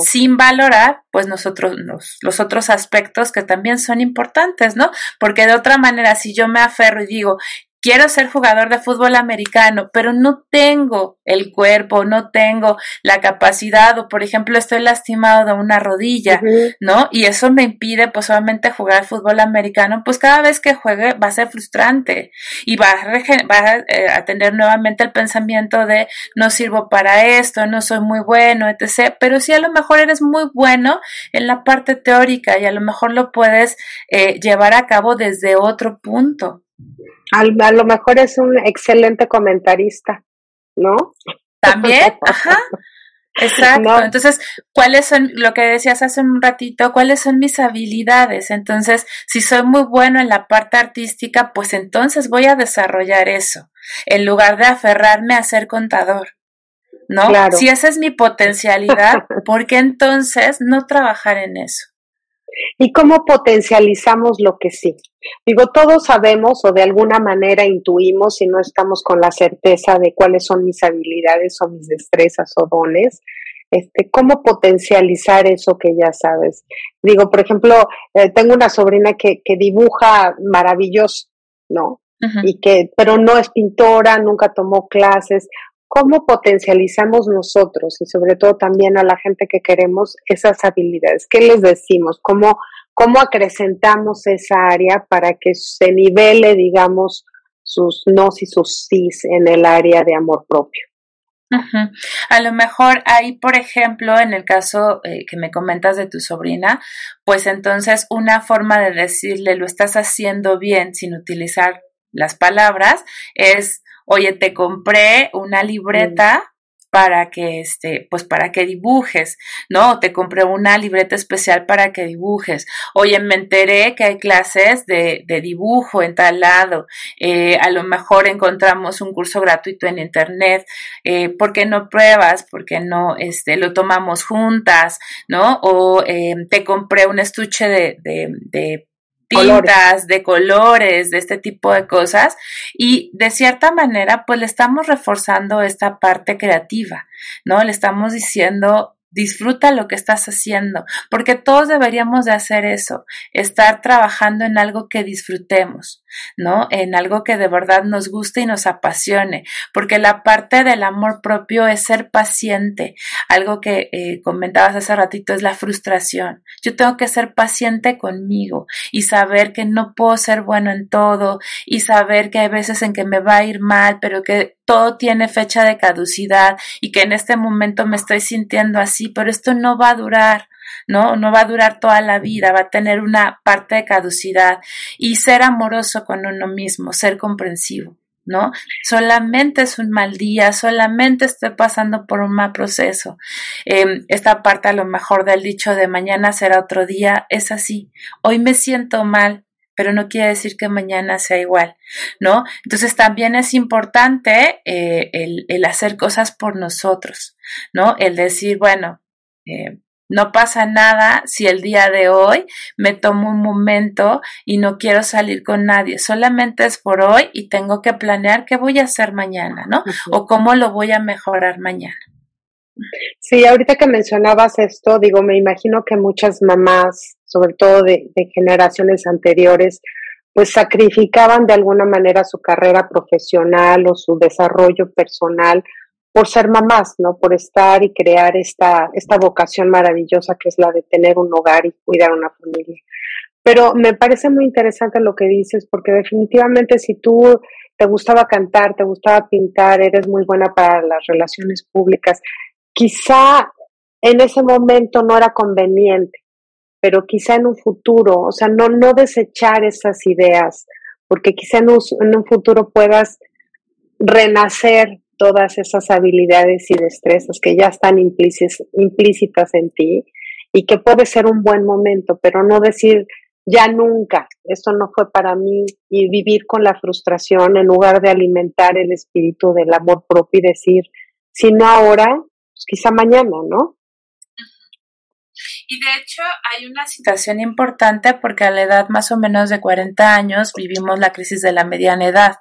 Sin valorar, pues nosotros, los otros aspectos que también son importantes, ¿no? Porque de otra manera, si yo me aferro y digo, quiero ser jugador de fútbol americano, pero no tengo el cuerpo, no tengo la capacidad o por ejemplo estoy lastimado de una rodilla, ¿no? Y eso me impide pues obviamente jugar fútbol americano, pues cada vez que juegue va a ser frustrante y va a, va eh, a, tener nuevamente el pensamiento de no sirvo para esto, no soy muy bueno, etc. Pero sí a lo mejor eres muy bueno en la parte teórica y a lo mejor lo puedes eh, llevar a cabo desde otro punto a lo mejor es un excelente comentarista, ¿no? También, ajá. Exacto. Entonces, ¿cuáles son, lo que decías hace un ratito, cuáles son mis habilidades? Entonces, si soy muy bueno en la parte artística, pues entonces voy a desarrollar eso, en lugar de aferrarme a ser contador. ¿No? Claro. Si esa es mi potencialidad, ¿por qué entonces no trabajar en eso? ¿Y cómo potencializamos lo que sí? Digo, todos sabemos o de alguna manera intuimos si no estamos con la certeza de cuáles son mis habilidades o mis destrezas o dones. Este, ¿Cómo potencializar eso que ya sabes? Digo, por ejemplo, eh, tengo una sobrina que, que dibuja maravilloso, ¿no? Y que, pero no es pintora, nunca tomó clases cómo potencializamos nosotros y sobre todo también a la gente que queremos esas habilidades. ¿Qué les decimos? ¿Cómo, cómo acrecentamos esa área para que se nivele, digamos, sus nos y sus sís en el área de amor propio? A lo mejor ahí, por ejemplo, en el caso eh, que me comentas de tu sobrina, pues entonces una forma de decirle lo estás haciendo bien sin utilizar las palabras es oye, te compré una libreta para que este, pues para que dibujes, ¿no? Te compré una libreta especial para que dibujes. Oye, me enteré que hay clases de, de dibujo en tal lado. Eh, a lo mejor encontramos un curso gratuito en internet. Eh, ¿Por qué no pruebas? ¿Por qué no este, lo tomamos juntas? ¿No? O eh, te compré un estuche de, de, de tintas, de colores, de este tipo de cosas. Y de cierta manera pues le estamos reforzando esta parte creativa, ¿no? Le estamos diciendo disfruta lo que estás haciendo, porque todos deberíamos de hacer eso, estar trabajando en algo que disfrutemos, ¿no? En algo que de verdad nos guste y nos apasione, porque la parte del amor propio es ser paciente. Algo que eh, comentabas hace ratito es la frustración. Yo tengo que ser paciente conmigo y saber que no puedo ser bueno en todo y saber que hay veces en que me va a ir mal, pero que todo tiene fecha de caducidad y que en este momento me estoy sintiendo así, pero esto no va a durar ¿no? No va a durar toda la vida, va a tener una parte de caducidad y ser amoroso con uno mismo, ser comprensivo. ¿no? Solamente es un mal día, solamente estoy pasando por un mal proceso. Em, esta parte a lo mejor del dicho de mañana será otro día es así. Hoy me siento mal, pero no quiere decir que mañana sea igual, ¿no? Entonces también es importante eh, el, el, hacer cosas por nosotros, ¿no? El decir, bueno, eh, no pasa nada si el día de hoy me tomo un momento y no quiero salir con nadie, solamente es por hoy y tengo que planear qué voy a hacer mañana, ¿no? O cómo lo voy a mejorar mañana. Sí, ahorita que mencionabas esto, digo, me imagino que muchas mamás, sobre todo de, de generaciones anteriores, pues sacrificaban de alguna manera su carrera profesional o su desarrollo personal por ser mamás, ¿no? Por estar y crear esta, esta vocación maravillosa que es la de tener un hogar y cuidar una familia. Pero me parece muy interesante lo que dices, porque definitivamente si tú te gustaba cantar, te gustaba pintar, eres muy buena para las relaciones públicas, quizá en ese momento no era conveniente, pero quizá en un futuro, o sea, no, no desechar esas ideas, porque quizá en un, en un futuro puedas renacer todas esas habilidades y destrezas que ya están implícitas en ti y que puede ser un buen momento, pero no decir ya nunca, esto no fue para mí y vivir con la frustración en lugar de alimentar el espíritu del amor propio y decir, si no ahora, pues quizá mañana, ¿no? Y de hecho hay una situación importante porque a la edad más o menos de 40 años vivimos la crisis de la mediana edad,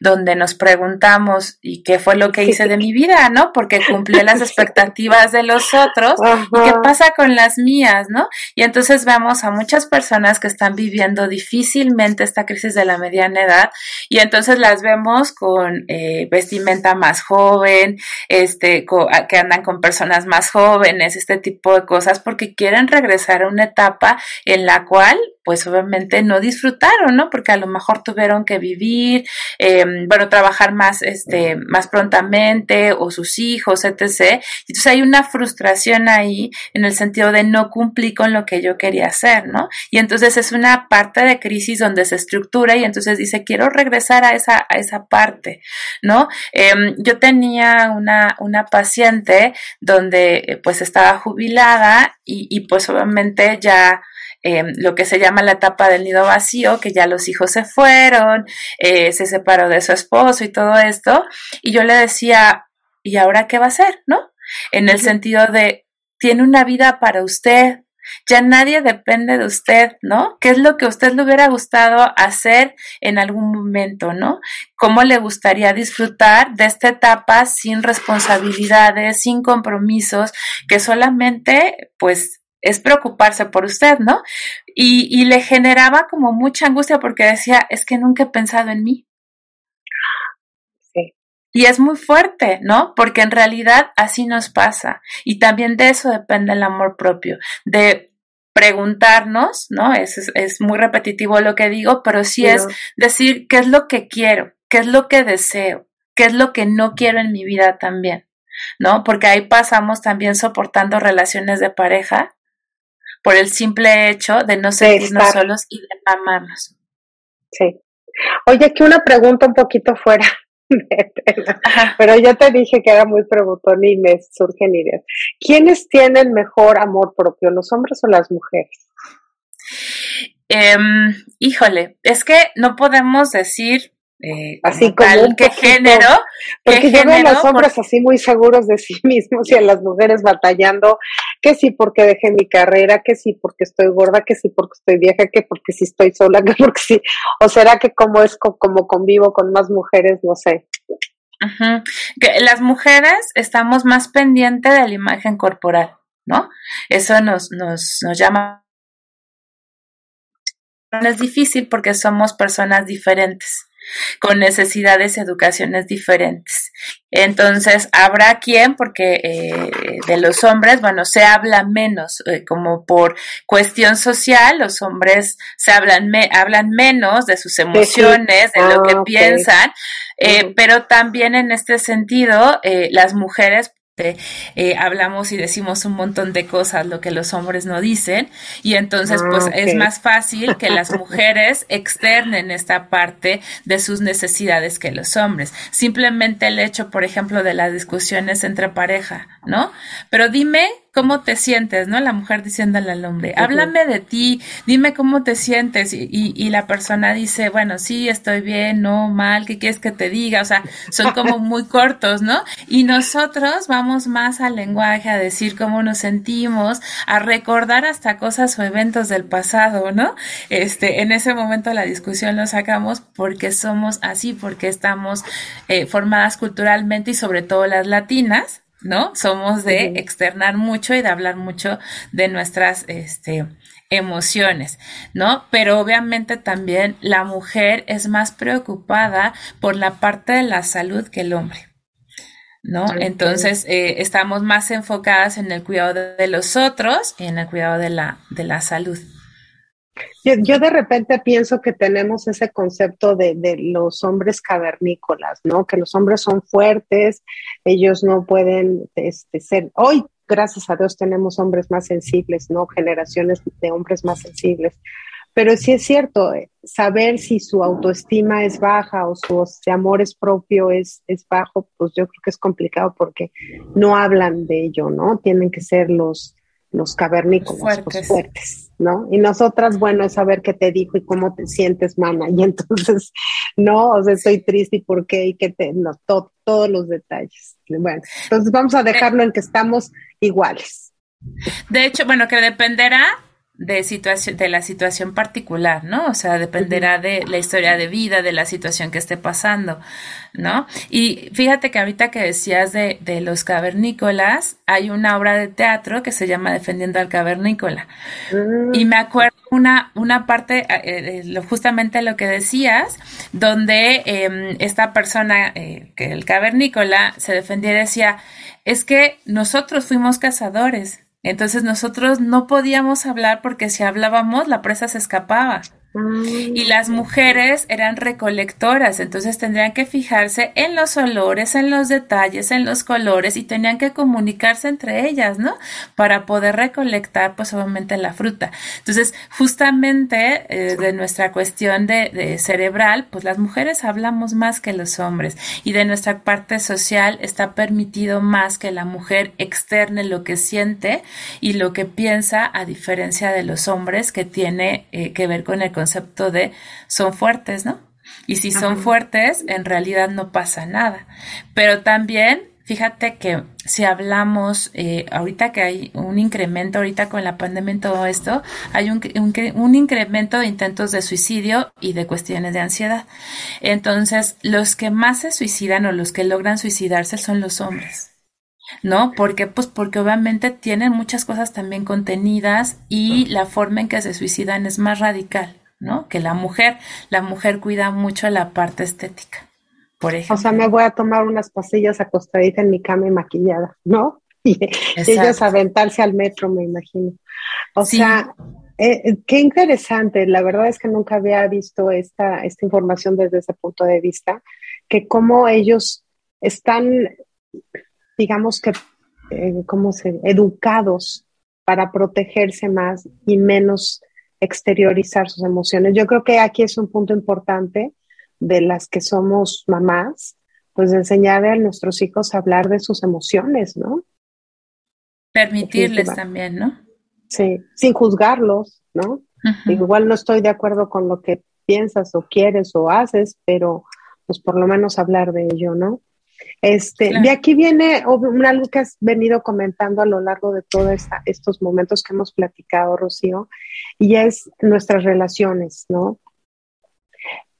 donde nos preguntamos, ¿y qué fue lo que hice de mi vida, no? Porque cumplí las expectativas de los otros, ¿y qué pasa con las mías, no? Y entonces vemos a muchas personas que están viviendo difícilmente esta crisis de la mediana edad y entonces las vemos con eh, vestimenta más joven, este, que andan con personas más jóvenes, este tipo de cosas, porque quieren regresar a una etapa en la cual pues obviamente no disfrutaron, ¿no? Porque a lo mejor tuvieron que vivir, eh, bueno, trabajar más, este, más prontamente o sus hijos, etc. Entonces hay una frustración ahí en el sentido de no cumplir con lo que yo quería hacer, ¿no? Y entonces es una parte de crisis donde se estructura y entonces dice, quiero regresar a esa, a esa parte, ¿no? Eh, yo tenía una, una paciente donde pues estaba jubilada y, y pues obviamente ya eh, lo que se llama la etapa del nido vacío, que ya los hijos se fueron, eh, se separó de su esposo y todo esto. Y yo le decía, ¿y ahora qué va a hacer? ¿No? En el sentido de, tiene una vida para usted, ya nadie depende de usted, ¿no? ¿Qué es lo que a usted le hubiera gustado hacer en algún momento, ¿no? ¿Cómo le gustaría disfrutar de esta etapa sin responsabilidades, sin compromisos, que solamente, pues, es preocuparse por usted, ¿no? Y, y le generaba como mucha angustia porque decía, es que nunca he pensado en mí. Sí. Y es muy fuerte, ¿no? Porque en realidad así nos pasa. Y también de eso depende el amor propio, de preguntarnos, ¿no? Es, es, muy repetitivo lo que digo, pero sí es decir qué es lo que quiero, qué es lo que deseo, qué es lo que no quiero en mi vida también, ¿no? Porque ahí pasamos también soportando relaciones de pareja por el simple hecho de no sentirnos solos y de amarnos. Sí. Oye, aquí una pregunta un poquito fuera pero ya te dije que era muy preguntón y me surgen ideas. ¿Quiénes tienen mejor amor propio, los hombres o las mujeres? Eh, híjole, es que no podemos decir eh, así como tal, qué género. Porque yo veo a los hombres así muy seguros de sí mismos y a las mujeres batallando, que sí porque dejé mi carrera, que sí porque estoy gorda, que sí porque estoy vieja, que porque sí estoy sola, que porque sí. O será que como es como convivo con más mujeres, no sé. Que las mujeres estamos más pendientes de la imagen corporal, ¿no? Eso nos, nos, nos llama es difícil porque somos personas diferentes con necesidades y educaciones diferentes. Entonces, habrá quien, porque eh, de los hombres, bueno, se habla menos, eh, como por cuestión social, los hombres se hablan, me, hablan menos de sus emociones, de lo que ah, piensan, eh, pero también en este sentido, las mujeres eh, hablamos y decimos un montón de cosas, lo que los hombres no dicen, y entonces ah, pues es más fácil que las mujeres externen esta parte de sus necesidades que los hombres. Simplemente el hecho, por ejemplo, de las discusiones entre pareja, ¿no? Pero dime cómo te sientes, ¿no? La mujer diciéndole al hombre, háblame de ti, dime cómo te sientes. Y, y, la persona dice, bueno, sí, estoy bien, no, mal, ¿qué quieres que te diga? O sea, son como muy cortos, ¿no? Y nosotros vamos más al lenguaje, a decir cómo nos sentimos, a recordar hasta cosas o eventos del pasado, ¿no? Este, en ese momento la discusión lo sacamos porque somos así, porque estamos eh, formadas culturalmente y sobre todo las latinas, ¿no? Somos de externar mucho y de hablar mucho de nuestras este, emociones, ¿no? Pero obviamente también la mujer es más preocupada por la parte de la salud que el hombre. ¿No? Entonces, eh, estamos más enfocadas en el cuidado de, los otros y en el cuidado de la, de la salud. Yo, de repente pienso que tenemos ese concepto de, los hombres cavernícolas, ¿no? Que los hombres son fuertes, ellos no pueden este, ser. Hoy, gracias a Dios, tenemos hombres más sensibles, ¿no? Generaciones de hombres más sensibles. Pero sí es cierto, eh, saber si su autoestima es baja o su amor es propio es, es bajo, pues yo creo que es complicado porque no hablan de ello, ¿no? Tienen que ser los, los cavernícolas, los fuertes, ¿no? Y nosotras, bueno, es saber qué te dijo y cómo te sientes, mana. Y entonces, no, o sea, estoy triste y por qué y que te, no, todos los detalles. Bueno, entonces vamos a dejarlo en que estamos iguales. De hecho, bueno, que dependerá de situación de la situación particular, ¿no? O sea, dependerá de la historia de vida, de la situación que esté pasando, ¿no? Y fíjate que ahorita que decías de, de los cavernícolas, hay una obra de teatro que se llama Defendiendo al cavernícola. Y me acuerdo una, una parte, eh, eh, justamente lo que decías, donde em, esta persona, eh, que el cavernícola, se defendía y decía, es que nosotros fuimos cazadores, entonces nosotros no podíamos hablar porque si hablábamos la presa se escapaba. Y las mujeres eran recolectoras, entonces tendrían que fijarse en los olores, en los detalles, en los colores y tenían que comunicarse entre ellas, ¿no? Para poder recolectar, pues obviamente la fruta. Entonces, justamente eh, de nuestra cuestión de, cerebral, pues las mujeres hablamos más que los hombres y de nuestra parte social está permitido más que la mujer externe lo que siente y lo que piensa, a diferencia de los hombres que tiene eh, que ver con el concepto de son fuertes, ¿no? Y si son fuertes, en realidad no pasa nada. Pero también, fíjate que si hablamos, eh, ahorita que hay un incremento, ahorita con la pandemia y todo esto, hay un, un, incremento de intentos de suicidio y de cuestiones de ansiedad. Entonces, los que más se suicidan o los que logran suicidarse son los hombres. ¿no? Porque, pues, porque obviamente tienen muchas cosas también contenidas y la forma en que se suicidan es más radical. ¿No? Que la mujer, la mujer cuida mucho la parte estética, por ejemplo. O sea, me voy a tomar unas pasillas acostadita en mi cama y maquillada, ¿no? Y, ellos aventarse al metro, me imagino. O sea, eh, eh, qué interesante. La verdad es que nunca había visto esta, esta información desde ese punto de vista, que cómo ellos están, digamos que, eh, ¿cómo se, educados para protegerse más y menos exteriorizar sus emociones. Yo creo que aquí es un punto importante de las que somos mamás, pues enseñar a nuestros hijos a hablar de sus emociones, ¿no? Permitirles también, ¿no? Sí, sin juzgarlos, ¿no? Igual no estoy de acuerdo con lo que piensas o quieres o haces, pero pues por lo menos hablar de ello, ¿no? Este, De aquí viene algo que has venido comentando a lo largo de todos estos momentos que hemos platicado, Rocío, y es nuestras relaciones, ¿no?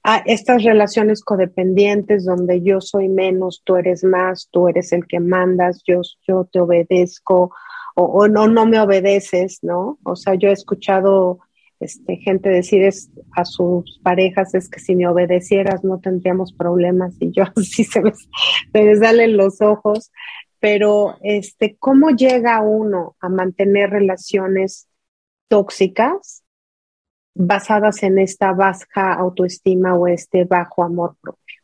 A estas relaciones codependientes donde yo soy menos, tú eres más, tú eres el que mandas, yo, yo te obedezco o, no, no me obedeces, ¿no? O sea, yo he escuchado este, gente decir a sus parejas es que si me obedecieras no tendríamos problemas y yo así se me, se salen los ojos, pero este, ¿cómo llega uno a mantener relaciones tóxicas basadas en esta baja autoestima o este bajo amor propio?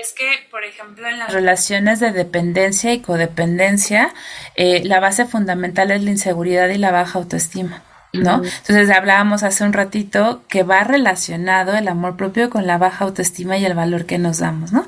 Es que, por ejemplo, en las relaciones de dependencia y codependencia, eh, la base fundamental es la inseguridad y la baja autoestima. ¿No? Entonces hablábamos hace un ratito que va relacionado el amor propio con la baja autoestima y el valor que nos damos, ¿no?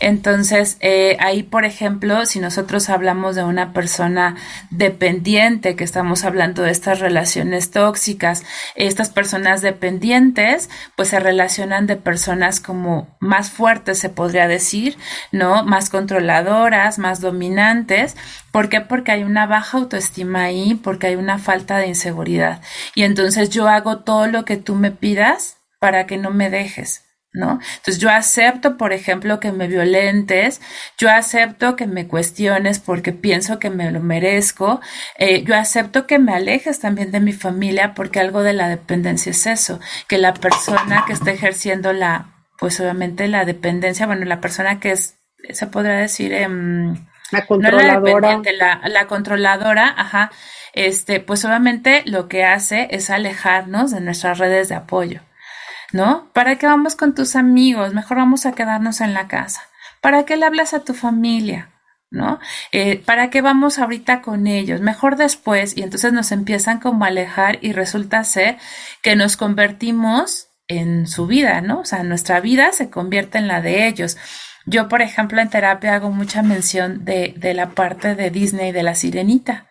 Entonces, eh, ahí, por ejemplo, si nosotros hablamos de una persona dependiente, que estamos hablando de estas relaciones tóxicas, estas personas dependientes, pues se relacionan de personas como más fuertes, se podría decir, ¿no? Más controladoras, más dominantes. ¿Por qué? Porque hay una baja autoestima ahí, porque hay una falta de inseguridad. Y entonces yo hago todo lo que tú me pidas para que no me dejes. ¿No? Entonces yo acepto, por ejemplo, que me violentes, yo acepto que me cuestiones porque pienso que me lo merezco, eh, yo acepto que me alejes también de mi familia porque algo de la dependencia es eso, que la persona que está ejerciendo la, pues obviamente la dependencia, bueno, la persona que es, se podrá decir, eh, la controladora. la, la controladora, ajá, este, pues obviamente lo que hace es alejarnos de nuestras redes de apoyo. ¿No? ¿Para qué vamos con tus amigos? Mejor vamos a quedarnos en la casa. ¿Para qué le hablas a tu familia? ¿no? Eh, ¿Para qué vamos ahorita con ellos? Mejor después. Y entonces nos empiezan como a alejar y resulta ser que nos convertimos en su vida, ¿no? O sea, nuestra vida se convierte en la de ellos. Yo, por ejemplo, en terapia hago mucha mención de, de la parte de Disney de la sirenita.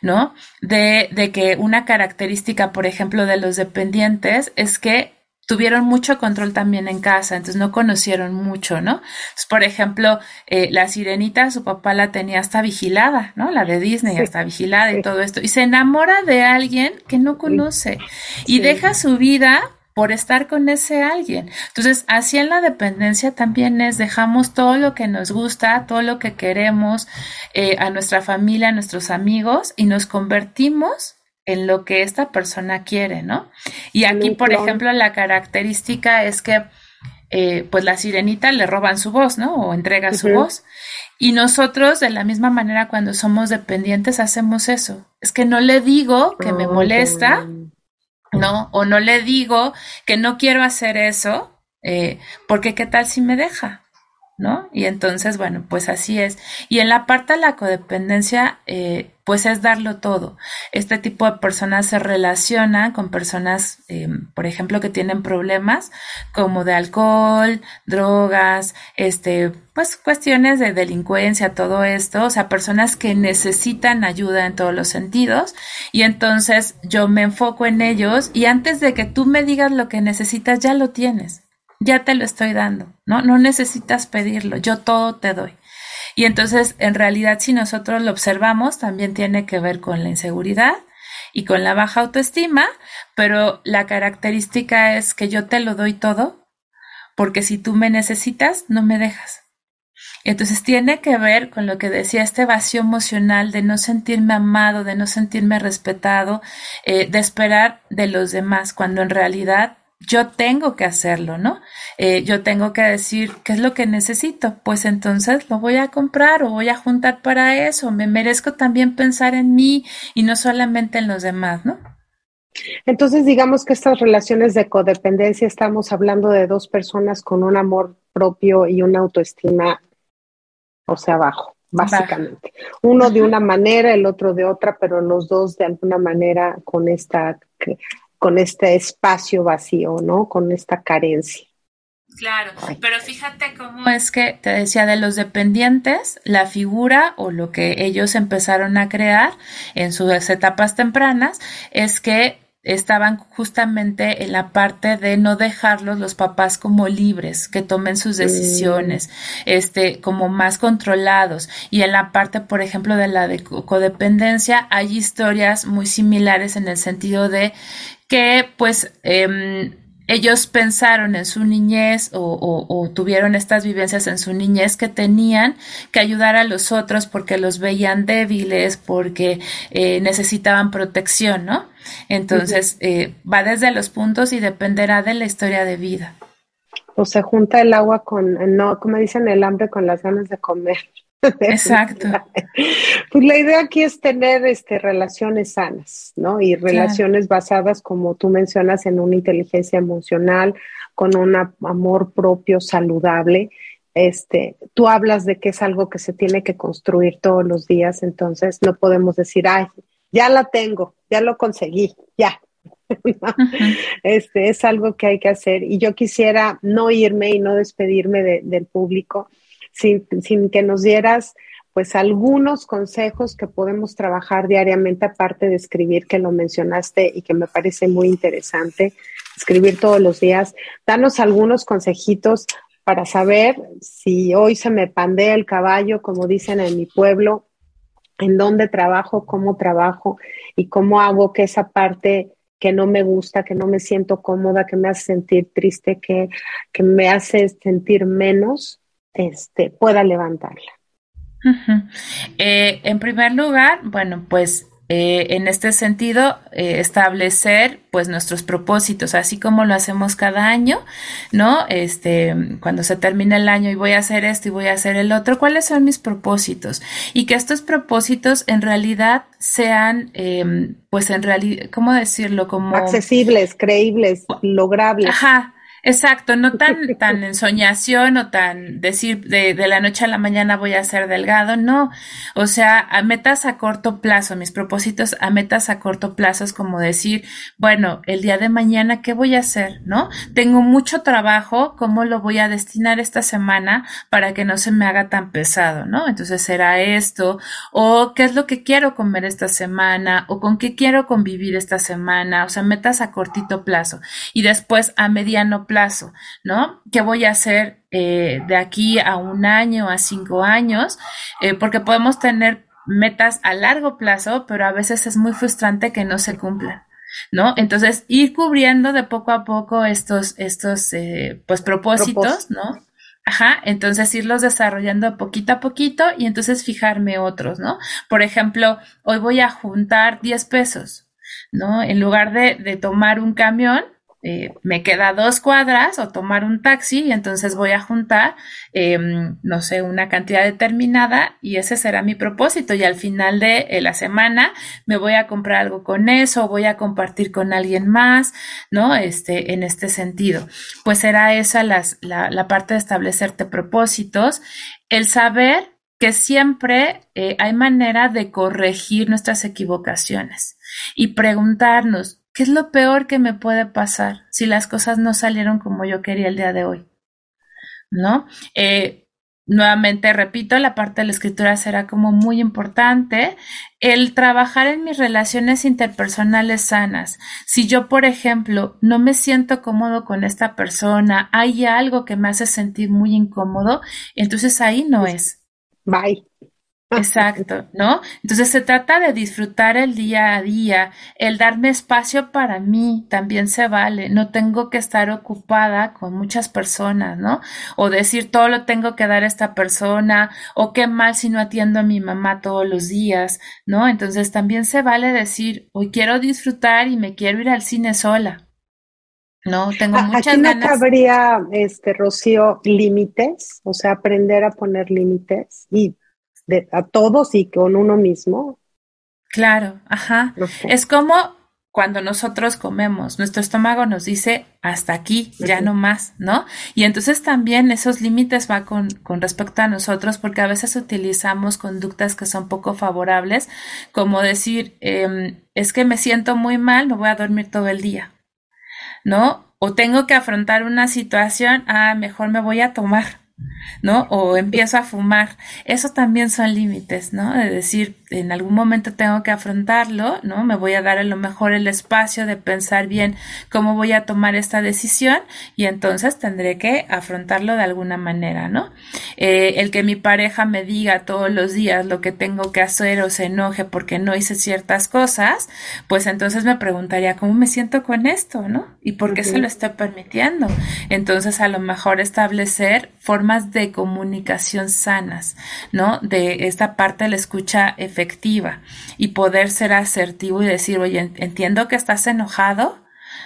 ¿no? De, de que una característica, por ejemplo, de los dependientes es que tuvieron mucho control también en casa, entonces no conocieron mucho, ¿no? por ejemplo, eh, la sirenita, su papá la tenía hasta vigilada, ¿no? La de Disney, hasta vigilada y todo esto. Y se enamora de alguien que no conoce y deja su vida por estar con ese alguien. Entonces, así en la dependencia también es, dejamos todo lo que nos gusta, todo lo que queremos, eh, a nuestra familia, a nuestros amigos y nos convertimos en lo que esta persona quiere, ¿no? Y aquí, por ejemplo, la característica es que, eh, pues la sirenita le roban su voz, ¿no? O entrega su voz. Y nosotros, de la misma manera, cuando somos dependientes, hacemos eso. Es que no le digo que me molesta, ¿no? O no le digo que no quiero hacer eso, eh, porque qué tal si me deja, ¿no? Y entonces, bueno, pues así es. Y en la parte de la codependencia, eh, pues es darlo todo. Este tipo de personas se relacionan con personas, eh, por ejemplo, que tienen problemas como de alcohol, drogas, este, pues cuestiones de delincuencia, todo esto, o sea, personas que necesitan ayuda en todos los sentidos y entonces yo me enfoco en ellos y antes de que tú me digas lo que necesitas, ya lo tienes. Ya te lo estoy dando, ¿no? No necesitas pedirlo, yo todo te doy. Y entonces, en realidad, si nosotros lo observamos, también tiene que ver con la inseguridad y con la baja autoestima, pero la característica es que yo te lo doy todo, porque si tú me necesitas, no me dejas. Entonces tiene que ver con lo que decía este vacío emocional de no sentirme amado, de no sentirme respetado, eh, de esperar de los demás, cuando en realidad yo tengo que hacerlo, ¿no? Eh, yo tengo que decir qué es lo que necesito, pues entonces lo voy a comprar o voy a juntar para eso. Me merezco también pensar en mí y no solamente en los demás, ¿no? Entonces, digamos que estas relaciones de codependencia estamos hablando de dos personas con un amor propio y una autoestima, o sea, bajo, básicamente. Uno de una manera, el otro de otra, pero los dos de alguna manera con esta con este espacio vacío, ¿no? Con esta carencia. Claro, pero fíjate cómo es que te decía de los dependientes, la figura o lo que ellos empezaron a crear en sus etapas tempranas es que estaban justamente en la parte de no dejarlos los papás como libres, que tomen sus decisiones, mm. este, como más controlados. Y en la parte, por ejemplo, de la de codependencia, hay historias muy similares en el sentido de que pues em, ellos pensaron en su niñez o, tuvieron estas vivencias en su niñez que tenían que ayudar a los otros porque los veían débiles, porque eh, necesitaban protección, ¿no? Entonces, eh, va desde los puntos y dependerá de la historia de vida. O se junta el agua con, no, como dicen, el hambre con las ganas de comer. Exacto. Pues la idea aquí es tener este, relaciones sanas, ¿no? Y relaciones basadas, como tú mencionas, en una inteligencia emocional, con un amor propio saludable. Este, tú hablas de que es algo que se tiene que construir todos los días, entonces no podemos decir, ay, ya la tengo, ya lo conseguí, ya. este es algo que hay que hacer y yo quisiera no irme y no despedirme del público sin, sin que nos dieras pues algunos consejos que podemos trabajar diariamente, aparte de escribir, que lo mencionaste y que me parece muy interesante, escribir todos los días. Danos algunos consejitos para saber si hoy se me pandea el caballo, como dicen en mi pueblo, en dónde trabajo, cómo trabajo y cómo hago que esa parte que no me gusta, que no me siento cómoda, que me hace sentir triste, que, que me hace sentir menos, este, pueda levantarla. Eh, en primer lugar, bueno, pues eh, en este sentido, eh, establecer pues nuestros propósitos, así como lo hacemos cada año, ¿no? Este, cuando se termina el año y voy a hacer esto y voy a hacer el otro, ¿cuáles son mis propósitos? Y que estos propósitos en realidad sean, em, pues en realidad, ¿cómo decirlo? Como... Accesibles, creíbles, logrables. Ajá, Exacto, no tan, tan ensoñación o tan decir de, de, la noche a la mañana voy a ser delgado, no. O sea, a metas a corto plazo, mis propósitos a metas a corto plazo es como decir, bueno, el día de mañana, ¿qué voy a hacer? ¿No? Tengo mucho trabajo, ¿cómo lo voy a destinar esta semana para que no se me haga tan pesado, ¿no? Entonces será esto, o qué es lo que quiero comer esta semana, o con qué quiero convivir esta semana, o sea, metas a cortito plazo. Y después a mediano plazo plazo, ¿no? ¿Qué voy a hacer eh, de aquí a un año, a cinco años? Eh, porque podemos tener metas a largo plazo, pero a veces es muy frustrante que no se cumplan. ¿No? Entonces, ir cubriendo de poco a poco estos, estos, eh, pues, propósitos, ¿no? Ajá, entonces irlos desarrollando poquito a poquito y entonces fijarme otros, ¿no? Por ejemplo, hoy voy a juntar 10 pesos, ¿no? En lugar de, de tomar un camión, eh, me queda dos cuadras o tomar un taxi y entonces voy a juntar, em, no sé, una cantidad determinada y ese será mi propósito y al final de eh, la semana me voy a comprar algo con eso, voy a compartir con alguien más, ¿no? Este, en este sentido. Pues será esa la, la parte de establecerte propósitos, el saber que siempre eh, hay manera de corregir nuestras equivocaciones y preguntarnos, ¿Qué es lo peor que me puede pasar si las cosas no salieron como yo quería el día de hoy? ¿No? Eh, nuevamente repito, la parte de la escritura será como muy importante. El trabajar en mis relaciones interpersonales sanas. Si yo, por ejemplo, no me siento cómodo con esta persona, hay algo que me hace sentir muy incómodo, entonces ahí no es. Bye. Exacto, ¿no? Entonces se trata de disfrutar el día a día, el darme espacio para mí también se vale, no tengo que estar ocupada con muchas personas, ¿no? O decir todo lo tengo que dar a esta persona, o qué mal si no atiendo a mi mamá todos los días, ¿no? Entonces también se vale decir, hoy quiero disfrutar y me quiero ir al cine sola. No, tengo muchas Aquí no cabría, este, Rocío, límites, o sea, aprender a poner límites y a todos y con uno mismo. Claro, ajá. Es como cuando nosotros comemos, nuestro estómago nos dice hasta aquí, ya no más, ¿no? Y entonces también esos límites va con, con, respecto a nosotros porque a veces utilizamos conductas que son poco favorables, como decir, em, es que me siento muy mal, me voy a dormir todo el día, ¿no? O tengo que afrontar una situación, ah, mejor me voy a tomar, ¿no? O empiezo a fumar. Eso también son límites, ¿no? De decir, en algún momento tengo que afrontarlo, ¿no? Me voy a dar a lo mejor el espacio de pensar bien cómo voy a tomar esta decisión y entonces tendré que afrontarlo de alguna manera, ¿no? Eh, el que mi pareja me diga todos los días lo que tengo que hacer o se enoje porque no hice ciertas cosas, pues entonces me preguntaría cómo me siento con esto, ¿no? Y por qué se lo estoy permitiendo. Entonces a lo mejor establecer formas de comunicación sanas, ¿no? De esta parte de la escucha efectiva y poder ser asertivo y decir, oye, entiendo que estás enojado,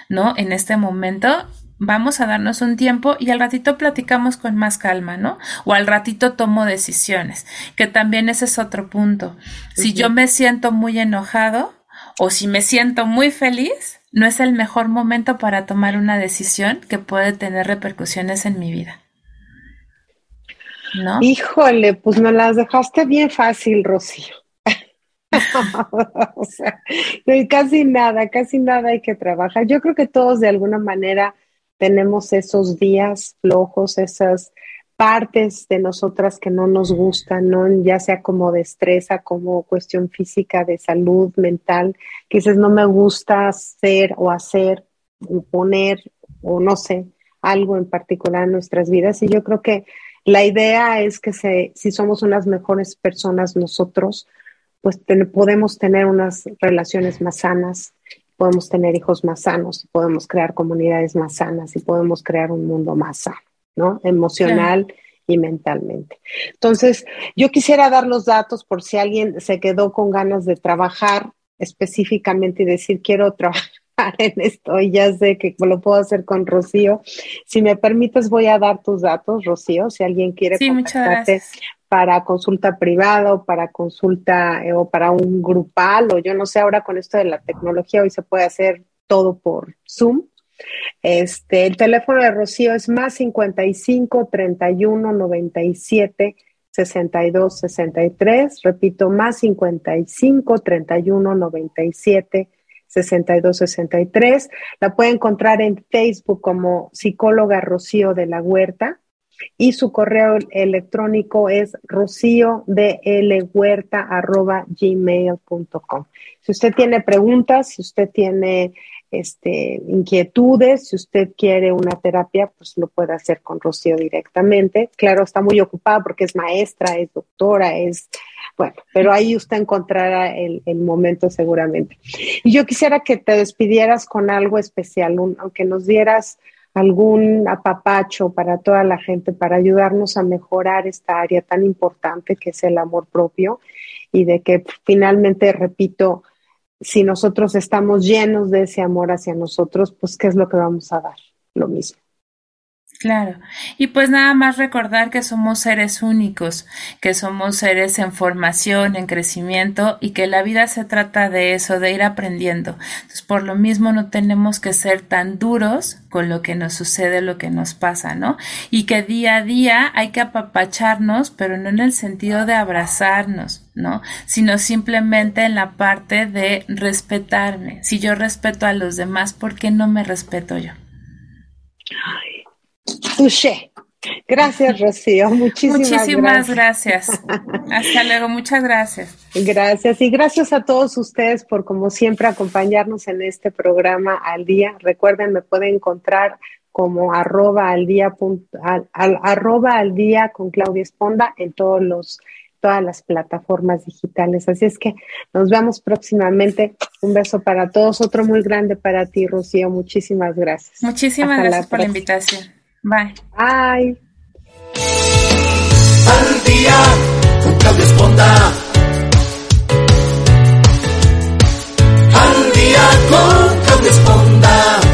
¿no? En este momento vamos a darnos un tiempo y al ratito platicamos con más calma, ¿no? O al ratito tomo decisiones, que también ese es otro punto. Si yo me siento muy enojado, o si me siento muy feliz, no es el mejor momento para tomar una decisión que puede tener repercusiones en mi vida. ¿No? Híjole, pues me las dejaste bien fácil, Rocío. o sea, casi nada, casi nada hay que trabajar. Yo creo que todos de alguna manera tenemos esos días flojos, esas partes de nosotras que no nos gustan, ¿no? ya sea como destreza, como cuestión física, de salud mental, que dices no me gusta ser o hacer, o poner, o no sé, algo en particular en nuestras vidas. Y yo creo que la idea es que se, si somos unas mejores personas nosotros, pues podemos tener unas relaciones más sanas, podemos tener hijos más sanos, podemos crear comunidades más sanas y podemos crear un mundo más sano, ¿no? Emocional y mentalmente. Entonces, yo quisiera dar los datos por si alguien se quedó con ganas de trabajar específicamente y decir, quiero trabajar en esto y ya sé que lo puedo hacer con Rocío. Si me permites, voy a dar tus datos, Rocío, si alguien quiere sí, contactarte para consulta privada o para consulta eh, o para un grupal o yo no sé, ahora con esto de la tecnología hoy se puede hacer todo por Zoom. Este, el teléfono de Rocío es más 55 31 97 62 63. Repito, más 55 31 97 62 63. La puede encontrar en Facebook como psicóloga Rocío de la Huerta y su correo electrónico es rocíodlhuerta.gmail.com. Si usted tiene preguntas, si usted tiene este, inquietudes, si usted quiere una terapia, pues lo puede hacer con Rocío directamente. Claro, está muy ocupada porque es maestra, es doctora, es, bueno, pero ahí usted encontrará el, el momento seguramente. Y yo quisiera que te despidieras con algo especial, aunque nos dieras algún apapacho para toda la gente, para ayudarnos a mejorar esta área tan importante que es el amor propio y de que finalmente, repito, si nosotros estamos llenos de ese amor hacia nosotros, pues ¿qué es lo que vamos a dar? Lo mismo. Claro. Y pues nada más recordar que somos seres únicos, que somos seres en formación, en crecimiento y que la vida se trata de eso, de ir aprendiendo. Entonces, por lo mismo no tenemos que ser tan duros con lo que nos sucede, lo que nos pasa, ¿no? Y que día a día hay que apapacharnos, pero no en el sentido de abrazarnos, ¿no? Sino simplemente en la parte de respetarme. Si yo respeto a los demás, ¿por qué no me respeto yo? Touché. Gracias, Rocío. Muchísimas, Muchísimas gracias. Hasta luego. Muchas gracias. Gracias. Y gracias a todos ustedes por, como siempre, acompañarnos en este programa al día. Recuerden, me pueden encontrar como arroba al día, arroba al día con Claudia Esponda en todos los todas las plataformas digitales. Así es que nos vemos próximamente. Un beso para todos, otro muy grande para ti, Rocío. Muchísimas gracias. Muchísimas gracias por la invitación. Bye. Bye. Al día con Al.